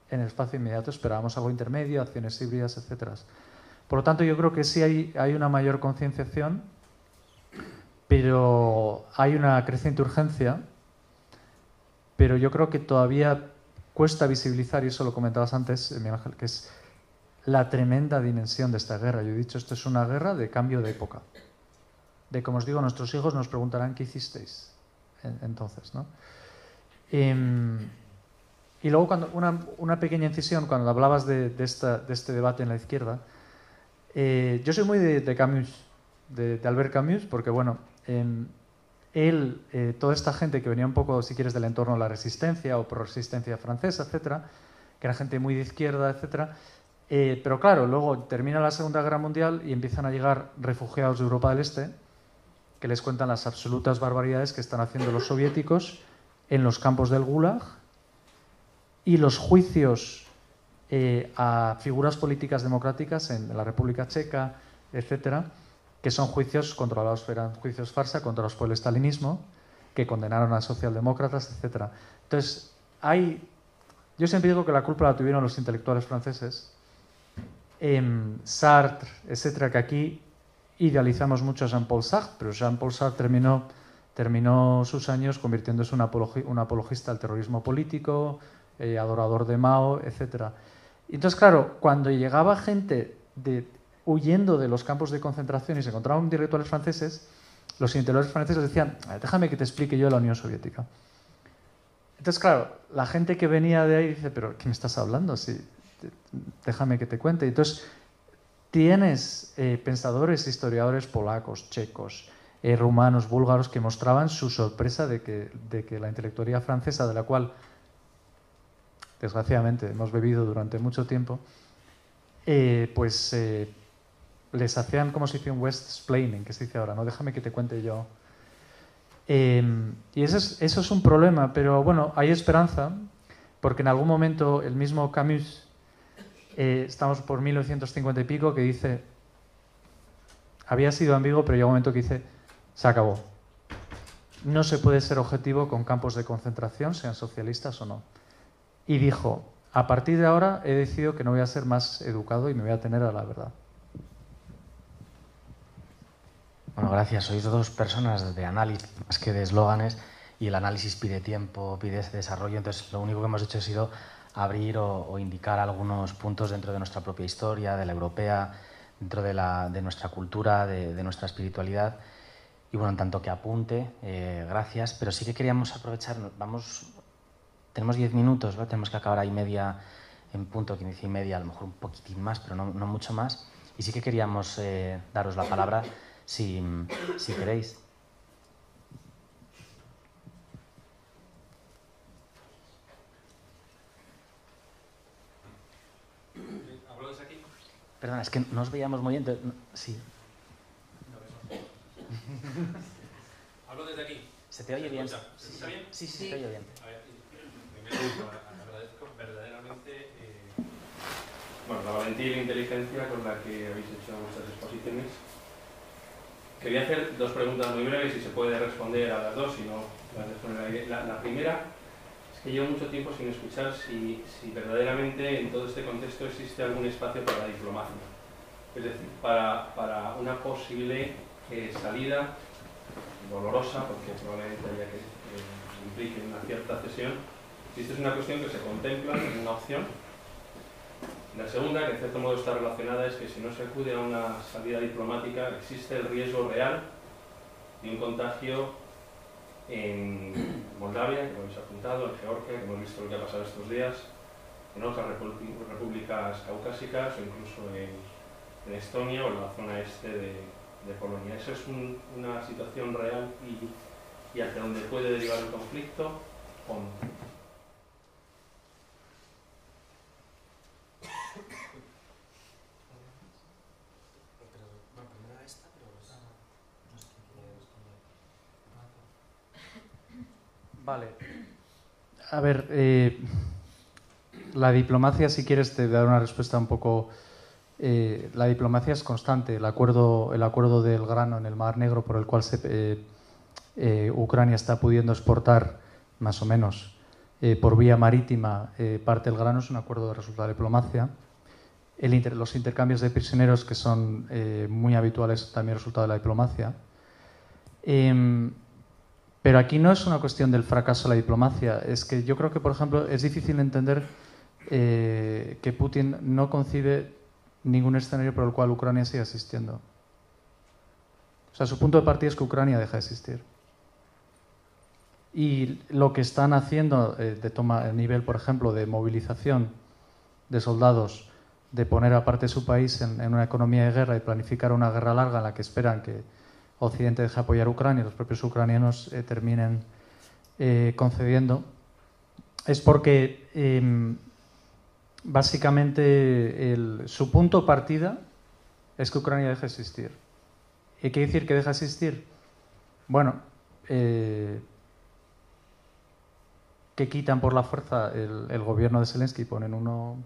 S3: en el espacio inmediato esperábamos algo intermedio, acciones híbridas, etc. Por lo tanto, yo creo que sí hay, hay una mayor concienciación, pero hay una creciente urgencia, pero yo creo que todavía cuesta visibilizar, y eso lo comentabas antes, Miguel Ángel, que es la tremenda dimensión de esta guerra. Yo he dicho, esto es una guerra de cambio de época. De como os digo, nuestros hijos nos preguntarán qué hicisteis entonces, ¿no? Em, y luego cuando, una, pequeña incisión, cuando hablabas de, de, este debate en la izquierda, eh, yo soy muy de, Camus, de, Albert Camus, porque bueno, em, él, eh, toda esta gente que venía un poco, si quieres, del entorno de la resistencia o por resistencia francesa, etcétera, que era gente muy de izquierda, etcétera, eh, pero claro, luego termina la Segunda Guerra Mundial y empiezan a llegar refugiados de Europa del Este, que les cuentan las absolutas barbaridades que están haciendo los soviéticos en los campos del Gulag y los juicios eh, a figuras políticas democráticas en la República Checa, etcétera, que son juicios controlados, eran juicios farsa contra los por el estalinismo, que condenaron a socialdemócratas, etc. Entonces, hay, yo siempre digo que la culpa la tuvieron los intelectuales franceses, eh, Sartre, etcétera, que aquí idealizamos mucho a Jean-Paul Sartre, pero Jean-Paul Sartre terminó, terminó sus años convirtiéndose en un, apologista al terrorismo político, eh, adorador de Mao, etc. Entonces, claro, cuando llegaba gente de huyendo de los campos de concentración y se encontraban intelectuales franceses, los intelectuales franceses decían, déjame que te explique yo la Unión Soviética. Entonces, claro, la gente que venía de ahí dice, pero ¿qué me estás hablando? Sí, déjame que te cuente. Entonces, tienes eh, pensadores, historiadores polacos, checos, eh, rumanos, búlgaros, que mostraban su sorpresa de que, de que la intelectualidad francesa, de la cual, desgraciadamente, hemos bebido durante mucho tiempo, eh, pues les hacían como si dice un west explaining, que se dice ahora, ¿no? Déjame que te cuente yo. Em, y eso es, un problema, pero bueno, hay esperanza, porque en algún momento el mismo Camus, eh, estamos por 1950 y pico, que dice, había sido ambiguo, pero llega un momento que dice, se acabó. No se puede ser objetivo con campos de concentración, sean socialistas o no. Y dijo, a partir de ahora he decidido que no voy a ser más educado y me voy a tener a la verdad.
S2: Bueno, gracias. Sois dos personas de análisis más que de eslóganes y el análisis pide tiempo, pide desarrollo. Entonces, lo único que hemos hecho ha sido abrir o, indicar algunos puntos dentro de nuestra propia historia, de la europea, dentro de, la, de nuestra cultura, de, nuestra espiritualidad. Y bueno, en tanto que apunte, eh, gracias. Pero sí que queríamos aprovechar, vamos, tenemos diez minutos, tenemos que acabar ahí media en punto, quince y media, a lo mejor un poquitín más, pero no, no mucho más. Y sí que queríamos eh, daros la palabra si, si queréis.
S5: ¿Hablo desde aquí?
S2: Perdona, es que no os veíamos muy bien. Sí.
S5: ¿Hablo desde aquí?
S2: ¿Se te oye bien?
S5: ¿Se escucha bien?
S2: Sí, sí, se te oye bien.
S5: A ver, primero agradezco verdaderamente eh, bueno, la valentía y la inteligencia con la que habéis hecho vuestras exposiciones Quería hacer dos preguntas muy breves y se puede responder a las dos, si no la, la, primera es que llevo mucho tiempo sin escuchar si, si, verdaderamente en todo este contexto existe algún espacio para la diplomacia. Es decir, para, para una posible eh, salida dolorosa, porque probablemente haya que eh, implique una cierta cesión. Si esta es una cuestión que se contempla, es una opción, la segunda, que en cierto modo está relacionada, es que si no se acude a una salida diplomática, existe el riesgo real de un contagio en Moldavia, que habéis apuntado, en Georgia, que hemos visto lo que ha pasado estos días, en otras repúblicas caucásicas o incluso en, Estonia o en la zona este de, Polonia. Eso es una situación real y, y hacia dónde puede derivar el conflicto o
S3: Vale. A ver, eh, la diplomacia, si quieres, te dar una respuesta un poco. Eh, la diplomacia es constante. El acuerdo, el acuerdo del grano en el Mar Negro, por el cual eh, Ucrania está pudiendo exportar, más o menos, por vía marítima parte del grano, es un acuerdo de resultado de diplomacia. los intercambios de prisioneros, que son muy habituales, también resultado de la diplomacia. Pero aquí no es una cuestión del fracaso de la diplomacia, es que yo creo que, por ejemplo, es difícil entender eh, que Putin no concibe ningún escenario por el cual Ucrania siga existiendo. O sea, su punto de partida es que Ucrania deja de existir. Y lo que están haciendo eh, de toma a nivel, por ejemplo, de movilización de soldados, de poner aparte su país en, una economía de guerra y planificar una guerra larga en la que esperan que Occidente deje apoyar a Ucrania y los propios ucranianos eh, terminen eh, concediendo, es porque em, básicamente su punto partida es que Ucrania deje de existir. ¿Y qué decir que deja de existir? Bueno, eh, que quitan por la fuerza el, gobierno de Zelensky y ponen uno,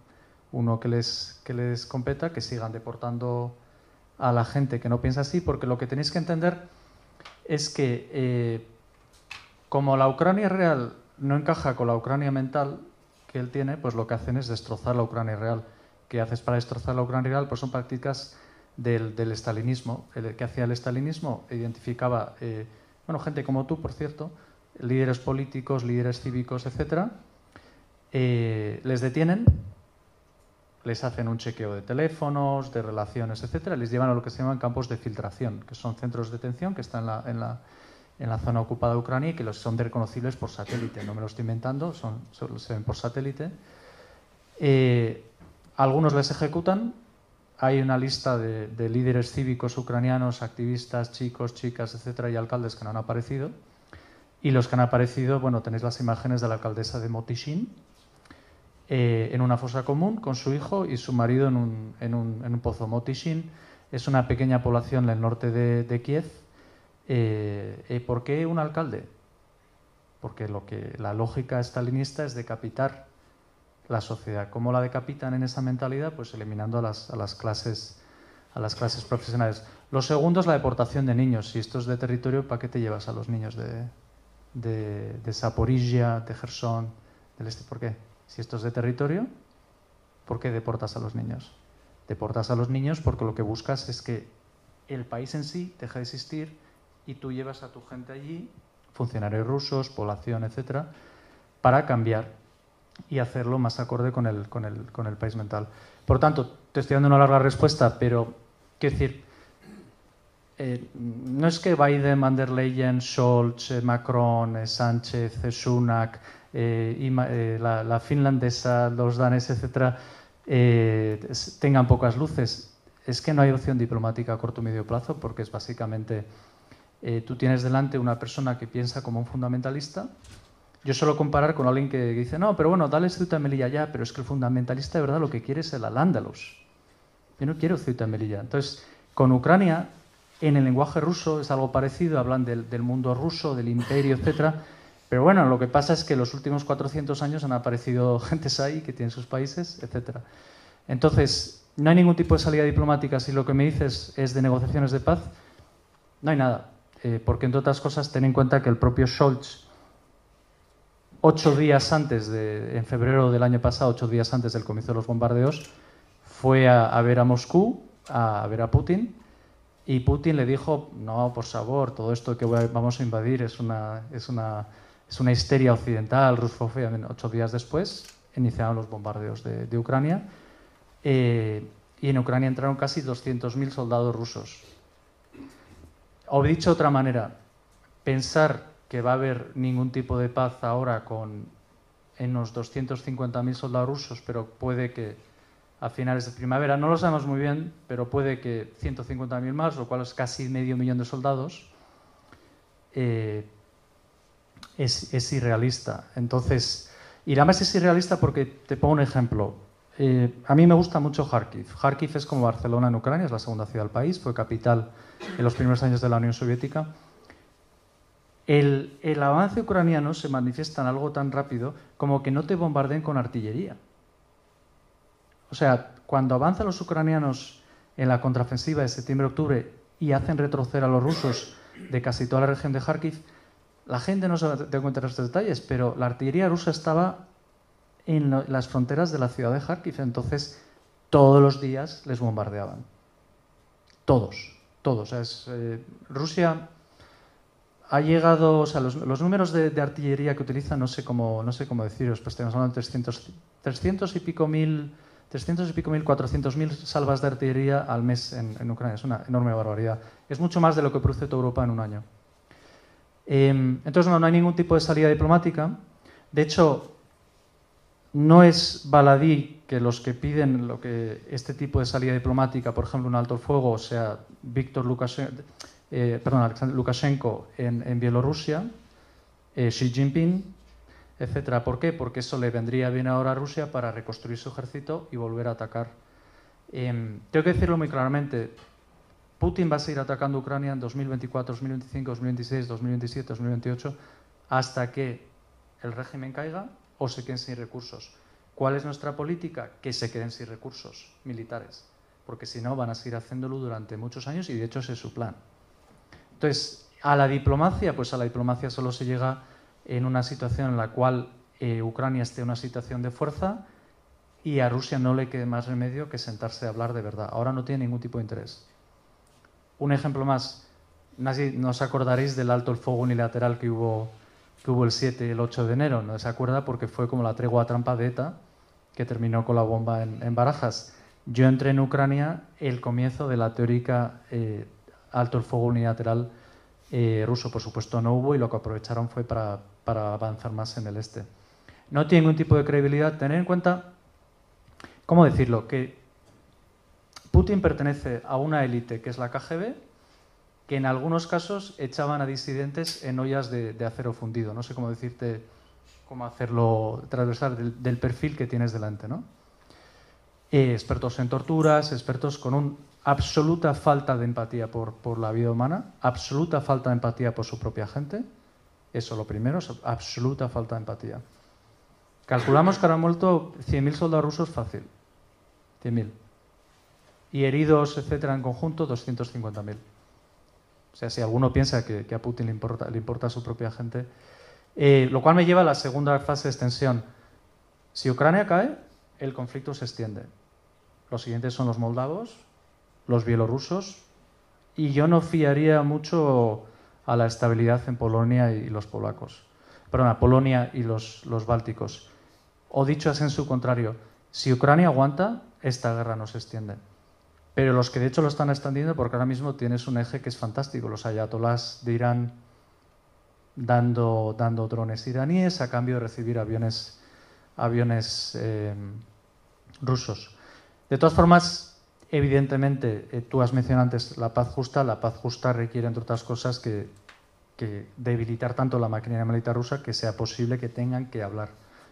S3: uno que, les, que les competa, que sigan deportando a la gente que no piensa así, porque lo que tenéis que entender es que eh, como la Ucrania real no encaja con la Ucrania mental que él tiene, pues lo que hacen es destrozar la Ucrania real. ¿Qué haces para destrozar la Ucrania real? Pues son prácticas del, del estalinismo. El que hacía el estalinismo identificaba, eh, bueno, gente como tú, por cierto, líderes políticos, líderes cívicos, etcétera, eh, les detienen les hacen un chequeo de teléfonos, de relaciones, etcétera, les llevan a lo que se llaman campos de filtración, que son centros de detención que están en la, zona ocupada de Ucrania y que son reconocibles por satélite. No me lo estoy inventando, son, se ven por satélite. Eh, algunos les ejecutan. Hay una lista de, de, líderes cívicos ucranianos, activistas, chicos, chicas, etcétera, y alcaldes que no han aparecido. Y los que han aparecido, bueno, tenéis las imágenes de la alcaldesa de Motishin, eh, en una fosa común con su hijo y su marido en un, en un, en un pozo. Motishin es una pequeña población en el norte de, de Kiev. Eh, eh, ¿Por qué un alcalde? Porque lo que la lógica estalinista es decapitar la sociedad. ¿Cómo la decapitan en esa mentalidad? Pues eliminando a las, a las, clases, a las clases profesionales. Lo segundo es la deportación de niños. Si esto es de territorio, ¿para qué te llevas a los niños de, de, de Zaporizhia, de Gerson, del este? ¿Por qué? Si esto es de territorio, ¿por qué deportas a los niños? Deportas a los niños porque lo que buscas es que el país en sí deje de existir y tú llevas a tu gente allí, funcionarios rusos, población, etcétera, para cambiar y hacerlo más acorde con el, con el, con el país mental. Por tanto, te estoy dando una larga respuesta, pero quiero decir, eh, no es que Biden, van der Leyen, Scholz, eh, Macron, eh, Sánchez, Sunak, y, eh, la, finlandesa, los daneses, etcétera, eh, tengan pocas luces. Es que no hay opción diplomática a corto o medio plazo porque es básicamente tú tienes delante una persona que piensa como un fundamentalista. Yo suelo comparar con alguien que dice, no, pero bueno, dale Ceuta y Melilla ya, pero es que el fundamentalista de verdad lo que quiere es el Al-Ándalus. Yo no quiero Ceuta y Melilla. Entonces, con Ucrania, en el lenguaje ruso es algo parecido, hablan del, del mundo ruso, del imperio, etcétera pero bueno, lo que pasa es que los últimos 400 años han aparecido gentes ahí que tienen sus países, etc. Entonces, no hay ningún tipo de salida diplomática. Si lo que me dices es de negociaciones de paz, no hay nada. Eh, porque, entre otras cosas, ten en cuenta que el propio Scholz, ocho días antes, de, en febrero del año pasado, ocho días antes del comienzo de los bombardeos, fue a, ver a Moscú, a, ver a Putin, y Putin le dijo, no, por favor, todo esto que vamos a invadir es una, es una es una histeria occidental, rusofobia. Ocho días después iniciaron los bombardeos de, Ucrania eh, y en Ucrania entraron casi 200.000 soldados rusos. O dicho de otra manera, pensar que va a haber ningún tipo de paz ahora con unos 250.000 soldados rusos, pero puede que a finales de primavera, no lo sabemos muy bien, pero puede que 150.000 más, lo cual es casi medio millón de soldados, eh, es, irrealista. Entonces, y además es irrealista porque te pongo un ejemplo. Eh, a mí me gusta mucho Kharkiv. Kharkiv es como Barcelona en Ucrania, es la segunda ciudad del país, fue capital en los primeros años de la Unión Soviética. El, el, avance ucraniano se manifiesta en algo tan rápido como que no te bombardeen con artillería. O sea, cuando avanzan los ucranianos en la contraofensiva de septiembre-octubre y hacen retroceder a los rusos de casi toda la región de Kharkiv, la gente no se da cuenta de estos detalles, pero la artillería rusa estaba en las fronteras de la ciudad de Kharkiv, entonces todos los días les bombardeaban. Todos, todos. Eh, Rusia ha llegado, o sea, los, números de, artillería que utiliza, no sé cómo, no sé cómo deciros, pues tenemos hablando de 300, 300 y pico mil, 300 y pico mil, 400 mil salvas de artillería al mes en, Ucrania. Es una enorme barbaridad. Es mucho más de lo que produce toda Europa en un año. Em, entonces, no, no hay ningún tipo de salida diplomática. De hecho, no es baladí que los que piden este tipo de salida diplomática, por ejemplo, un alto fuego, sea Víctor Lukashenko, eh, Lukashenko en, Bielorrusia, eh, Xi Jinping, etc. ¿Por qué? Porque eso le vendría bien ahora a Rusia para reconstruir su ejército y volver a atacar. Em, tengo que decirlo muy claramente. Putin va a seguir atacando Ucrania en 2024, 2025, 2026, 2027, 2028, hasta que el régimen caiga o se queden sin recursos. ¿Cuál es nuestra política? Que se queden sin recursos militares, porque si no van a seguir haciéndolo durante muchos años y de hecho ese es su plan. Entonces, a la diplomacia, pues a la diplomacia solo se llega en una situación en la cual eh, Ucrania esté en una situación de fuerza y a Rusia no le quede más remedio que sentarse a hablar de verdad. Ahora no tiene ningún tipo de interés. Un ejemplo más, no os acordaréis del alto el fuego unilateral que hubo que hubo el 7 y el 8 de enero. No se acuerda porque fue como la tregua trampa de ETA que terminó con la bomba en, Barajas. Yo entré en Ucrania el comienzo de la teórica eh, alto el fuego unilateral eh, ruso. Por supuesto no hubo y lo que aprovecharon fue para, avanzar más en el este. No tiene ningún tipo de credibilidad. Tener en cuenta, ¿cómo decirlo? Que Putin pertenece a una élite que es la KGB que en algunos casos echaban a disidentes en ollas de, acero fundido. No sé cómo decirte, cómo hacerlo transversal del, perfil que tienes delante. ¿no? Eh, expertos en torturas, expertos con una absoluta falta de empatía por, por, la vida humana, absoluta falta de empatía por su propia gente. Eso lo primero, absoluta falta de empatía. Calculamos que han muerto 100.000 soldados rusos fácil. 100.000. Y heridos, etcétera, en conjunto, 250.000. O sea, si alguno piensa que, a Putin le importa, le importa a su propia gente. Eh, lo cual me lleva a la segunda fase de extensión. Si Ucrania cae, el conflicto se extiende. Los siguientes son los moldavos, los bielorrusos, y yo no fiaría mucho a la estabilidad en Polonia y los polacos. Perdón, a Polonia y los, los bálticos. O dicho así en su contrario, si Ucrania aguanta, esta guerra no se extiende. Pero los que de hecho lo están extendiendo, porque ahora mismo tienes un eje que es fantástico, los ayatolás de Irán dando, drones iraníes a cambio de recibir aviones, eh, rusos. De todas formas, evidentemente, eh, tú has mencionado antes la paz justa. La paz justa requiere, entre otras cosas, que, que debilitar tanto la maquinaria militar rusa que sea posible que tengan que hablar.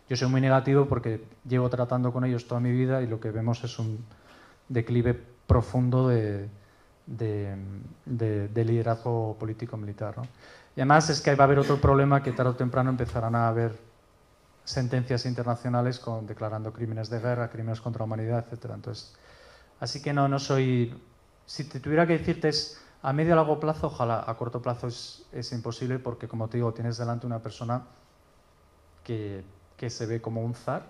S3: Yo soy muy negativo porque llevo tratando con ellos toda mi vida y lo que vemos es un declive profundo de, de, liderazgo político-militar. Y además es que va a haber otro problema que tarde o temprano empezarán a haber sentencias internacionales con, declarando crímenes de guerra, crímenes contra la humanidad, etc. Entonces, así que no, no soy... Si te tuviera que decirte es a medio o largo plazo, ojalá, a corto plazo es, imposible porque, como te digo, tienes delante una persona que, que se ve como un zar,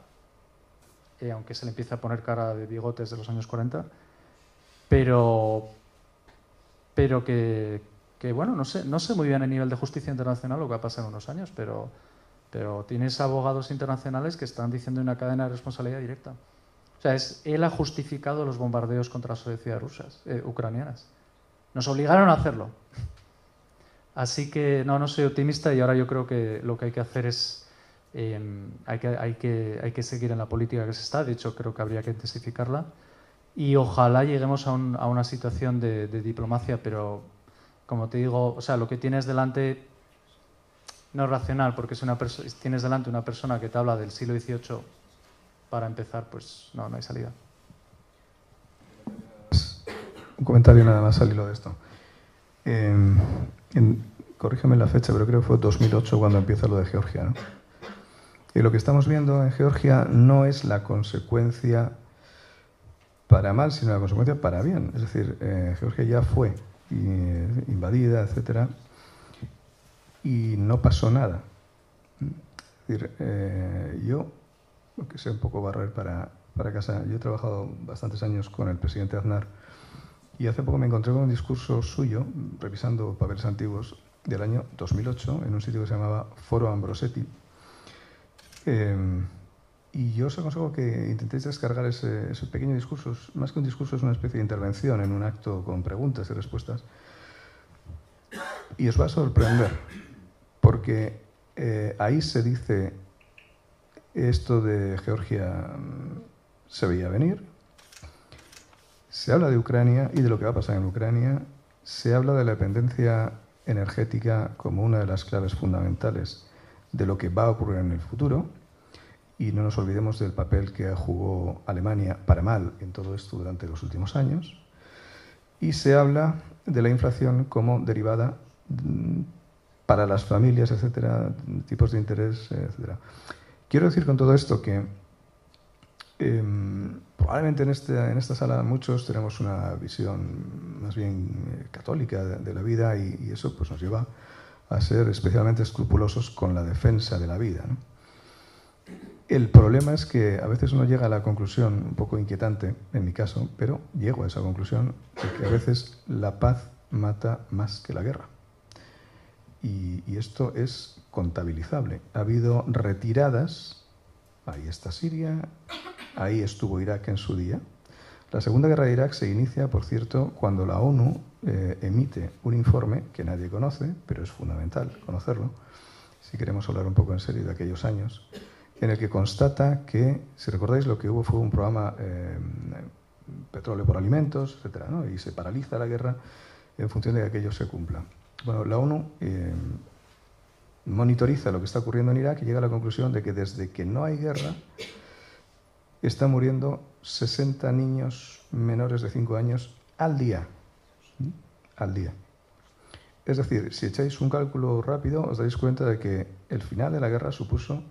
S3: eh, aunque se le empieza a poner cara de bigotes de los años 40, pero, pero que, que, bueno, no sé, no sé muy bien a nivel de justicia internacional lo que va a pasar en unos años, pero, pero tienes abogados internacionales que están diciendo una cadena de responsabilidad directa. O sea, es, él ha justificado los bombardeos contra las sociedades rusas, eh, ucranianas. Nos obligaron a hacerlo. Así que no, no soy optimista y ahora yo creo que lo que hay que hacer es, em, hay, que, hay, que, hay que seguir en la política que se está, de hecho creo que habría que intensificarla y ojalá lleguemos a, una situación de, diplomacia, pero como te digo, o sea, lo que tienes delante no es racional, porque es una tienes delante una persona que te habla del siglo XVIII, para empezar, pues no, no hay salida.
S4: Un comentario nada más al hilo de esto. corrígeme la fecha, pero creo que fue 2008 cuando empieza lo de Georgia. Y lo que estamos viendo en Georgia no es la consecuencia para mal, sino la consecuencia para bien. Es decir, eh, Georgia ya fue eh, invadida, etcétera, y no pasó nada. Es decir, eh, yo, que sé un poco barrer para, para casa, yo he trabajado bastantes años con el presidente Aznar y hace poco me encontré con un discurso suyo, revisando papeles antiguos, del año 2008 en un sitio que se llamaba Foro Ambrosetti. Em, y yo os aconsejo que intentéis descargar ese, pequeño discurso. Más que un discurso, es una especie de intervención en un acto con preguntas y respuestas. Y os va a sorprender, porque eh, ahí se dice esto de Georgia mm, se veía venir, se habla de Ucrania y de lo que va a pasar en Ucrania, se habla de la dependencia energética como una de las claves fundamentales de lo que va a ocurrir en el futuro y no nos olvidemos del papel que jugó Alemania para mal en todo esto durante los últimos años. Y se habla de la inflación como derivada mm, para las familias, etcétera, tipos de interés, etcétera. Quiero decir con todo esto que em, probablemente en, este, en, esta sala muchos tenemos una visión más bien eh, católica de, la vida y, eso pues, nos lleva a ser especialmente escrupulosos con la defensa de la vida. El problema es que a veces uno llega a la conclusión, un poco inquietante en mi caso, pero llego a esa conclusión de que a veces la paz mata más que la guerra. Y, esto es contabilizable. Ha habido retiradas, ahí está Siria, ahí estuvo Irak en su día. La Segunda Guerra de Irak se inicia, por cierto, cuando la ONU eh, emite un informe que nadie conoce, pero es fundamental conocerlo, si queremos hablar un poco en serio de aquellos años en el que constata que, si recordáis, lo que hubo fue un programa eh, petróleo por alimentos, etc. y se paraliza la guerra en función de que aquello se cumpla. Bueno, la ONU eh, monitoriza lo que está ocurriendo en Irak y llega a la conclusión de que desde que no hay guerra están muriendo 60 niños menores de 5 años al día. Al día. Es decir, si echáis un cálculo rápido, os dais cuenta de que el final de la guerra supuso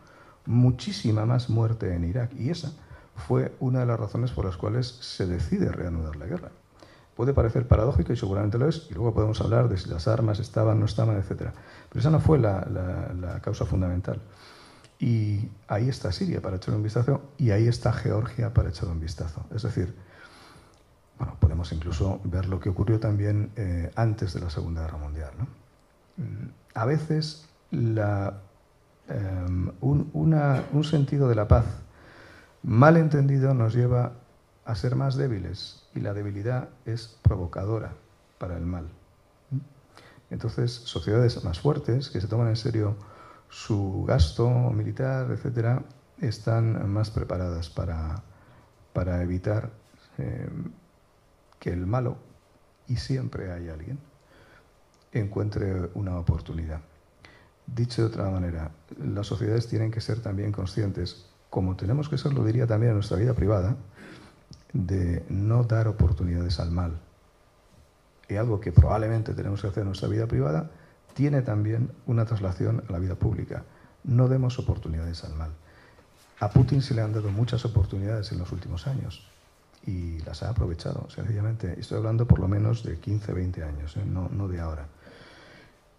S4: muchísima más muerte en Irak. Y esa fue una de las razones por las cuales se decide reanudar la guerra. Puede parecer paradójico y seguramente lo es, y luego podemos hablar de si las armas estaban, no estaban, etc. Pero esa no fue la, causa fundamental. Y ahí está Siria para echar un vistazo y ahí está Georgia para echar un vistazo. Es decir, bueno, podemos incluso ver lo que ocurrió también eh, antes de la Segunda Guerra Mundial. Mm, a veces la Em, un, sentido de la paz mal entendido nos lleva a ser más débiles y la debilidad es provocadora para el mal. Entonces, sociedades más fuertes, que se toman en serio su gasto militar, etcétera, están más preparadas para, para evitar em, que el malo, y siempre hay alguien, encuentre una oportunidad. Dicho de otra manera, las sociedades tienen que ser también conscientes, como tenemos que ser, lo diría también en nuestra vida privada, de no dar oportunidades al mal. Y algo que probablemente tenemos que hacer en nuestra vida privada tiene también una traslación a la vida pública. No demos oportunidades al mal. A Putin se le han dado muchas oportunidades en los últimos años y las ha aprovechado, sencillamente. Estoy hablando por lo menos de 15, 20 años, ¿eh? no, no de ahora.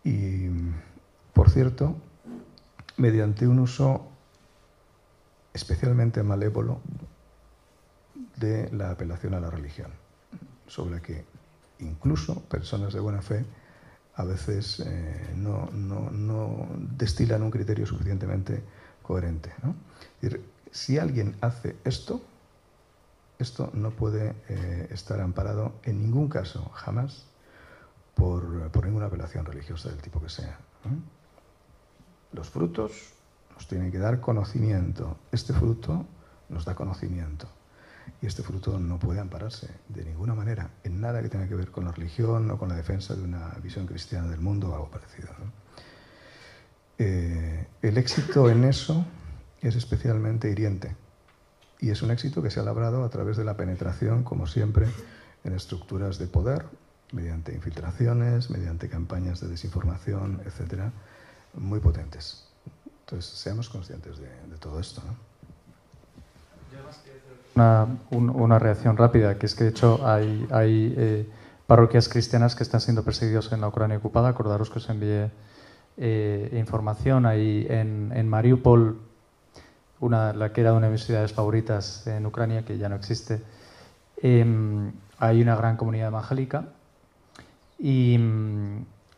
S4: Y por cierto, mediante un uso especialmente malévolo de la apelación a la religión, sobre la que incluso personas de buena fe a veces eh, no, destilan un criterio suficientemente coherente. si alguien hace esto, esto no puede eh, estar amparado en ningún caso, jamás, por, ninguna apelación religiosa del tipo que sea. Los frutos nos tienen que dar conocimiento. Este fruto nos da conocimiento. Y este fruto no puede ampararse de ninguna manera en nada que tenga que ver con la religión o con la defensa de una visión cristiana del mundo o algo parecido. Eh, el éxito en eso es especialmente hiriente. Y es un éxito que se ha labrado a través de la penetración, como siempre, en estructuras de poder, mediante infiltraciones, mediante campañas de desinformación, etcétera, muy potentes. Entonces, seamos conscientes de, todo esto.
S3: Una, una, reacción rápida, que es que de hecho hay, hay eh, parroquias cristianas que están siendo perseguidas en la Ucrania ocupada. Acordaros que os envié eh, información ahí en, en Mariupol, una, la que era una de mis ciudades favoritas en Ucrania, que ya no existe. Em, hay una gran comunidad evangélica y,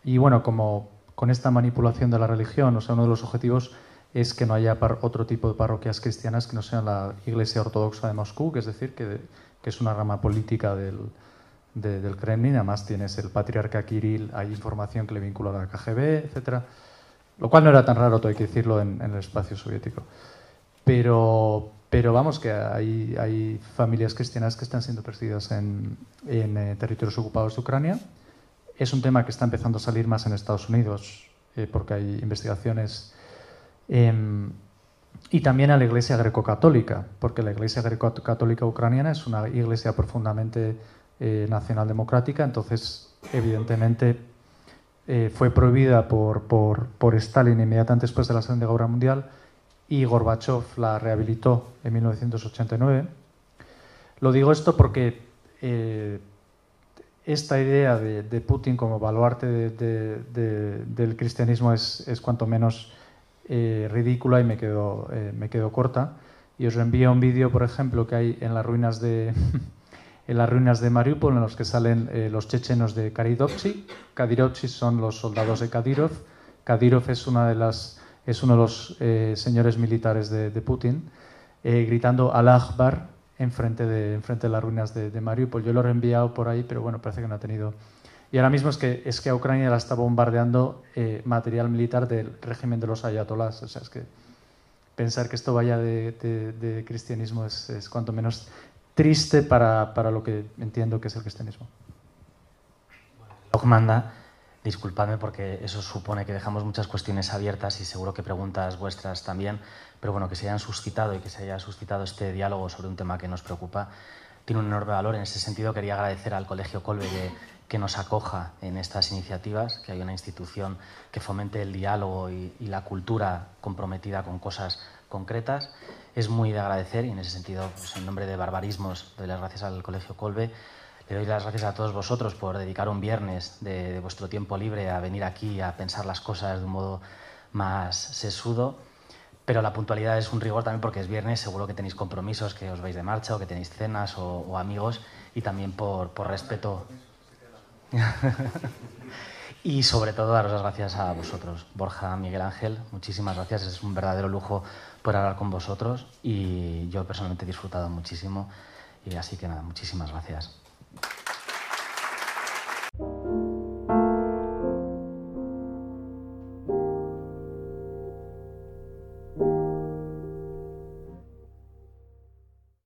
S3: y bueno, como con esta manipulación de la religión, o sea, uno de los objetivos es que no haya otro tipo de parroquias cristianas que no sean la Iglesia Ortodoxa de Moscú, que es decir, que, es una rama política del, Kremlin. Además, tienes el patriarca Kirill, hay información que le vincula a la KGB, etc. Lo cual no era tan raro, hay que decirlo, en, el espacio soviético. Pero, pero vamos, que hay, familias cristianas que están siendo perseguidas en, en eh, territorios ocupados de Ucrania. Es un tema que está empezando a salir más en Estados Unidos, eh, porque hay investigaciones Em, y también a la Iglesia greco-católica, porque la Iglesia greco-católica ucraniana es una iglesia profundamente eh, nacional democrática, entonces evidentemente eh, fue prohibida por, por, por, Stalin inmediatamente después de la Segunda Guerra Mundial y Gorbachev la rehabilitó en 1989. Lo digo esto porque esta idea de, Putin como baluarte del cristianismo es, cuanto menos eh, ridícula y me quedo, eh, me quedo corta. Y os envío un vídeo, por ejemplo, que hay en las ruinas de, en las ruinas de Mariupol, en los que salen eh, los chechenos de Kadirovchi. Kadirovchi son los soldados de Kadyrov. Kadyrov es, una de las, es uno de los señores militares de, Putin, gritando al Akbar enfrente de, enfrente de las ruinas de, de Mariupol. Yo lo he reenviado por ahí, pero bueno, parece que no ha tenido y ahora mismo es que, es que a Ucrania la está bombardeando eh, material militar del régimen de los ayatolás. O sea, es que pensar que esto vaya de, cristianismo es, es, cuanto menos triste para, para, lo que entiendo que es el cristianismo.
S2: Bueno, manda, disculpadme porque eso supone que dejamos muchas cuestiones abiertas y seguro que preguntas vuestras también, pero bueno, que se hayan suscitado y que se haya suscitado este diálogo sobre un tema que nos preocupa tiene un enorme valor. En ese sentido, quería agradecer al Colegio Colbe que nos acoja en estas iniciativas, que hay una institución que fomente el diálogo y, la cultura comprometida con cosas concretas. Es muy de agradecer y en ese sentido, pues, en nombre de Barbarismos, doy las gracias al Colegio Colbe. Le doy las gracias a todos vosotros por dedicar un viernes de, de vuestro tiempo libre a venir aquí a pensar las cosas de un modo más sesudo. Pero la puntualidad es un rigor también porque es viernes, seguro que tenéis compromisos, que os vais de marcha o que tenéis cenas o, amigos y también por, por respeto. Y sobre todo daros las gracias a vosotros, Borja, Miguel Ángel, muchísimas gracias, es un verdadero lujo poder hablar con vosotros y yo personalmente he disfrutado muchísimo. Y así que nada, muchísimas gracias.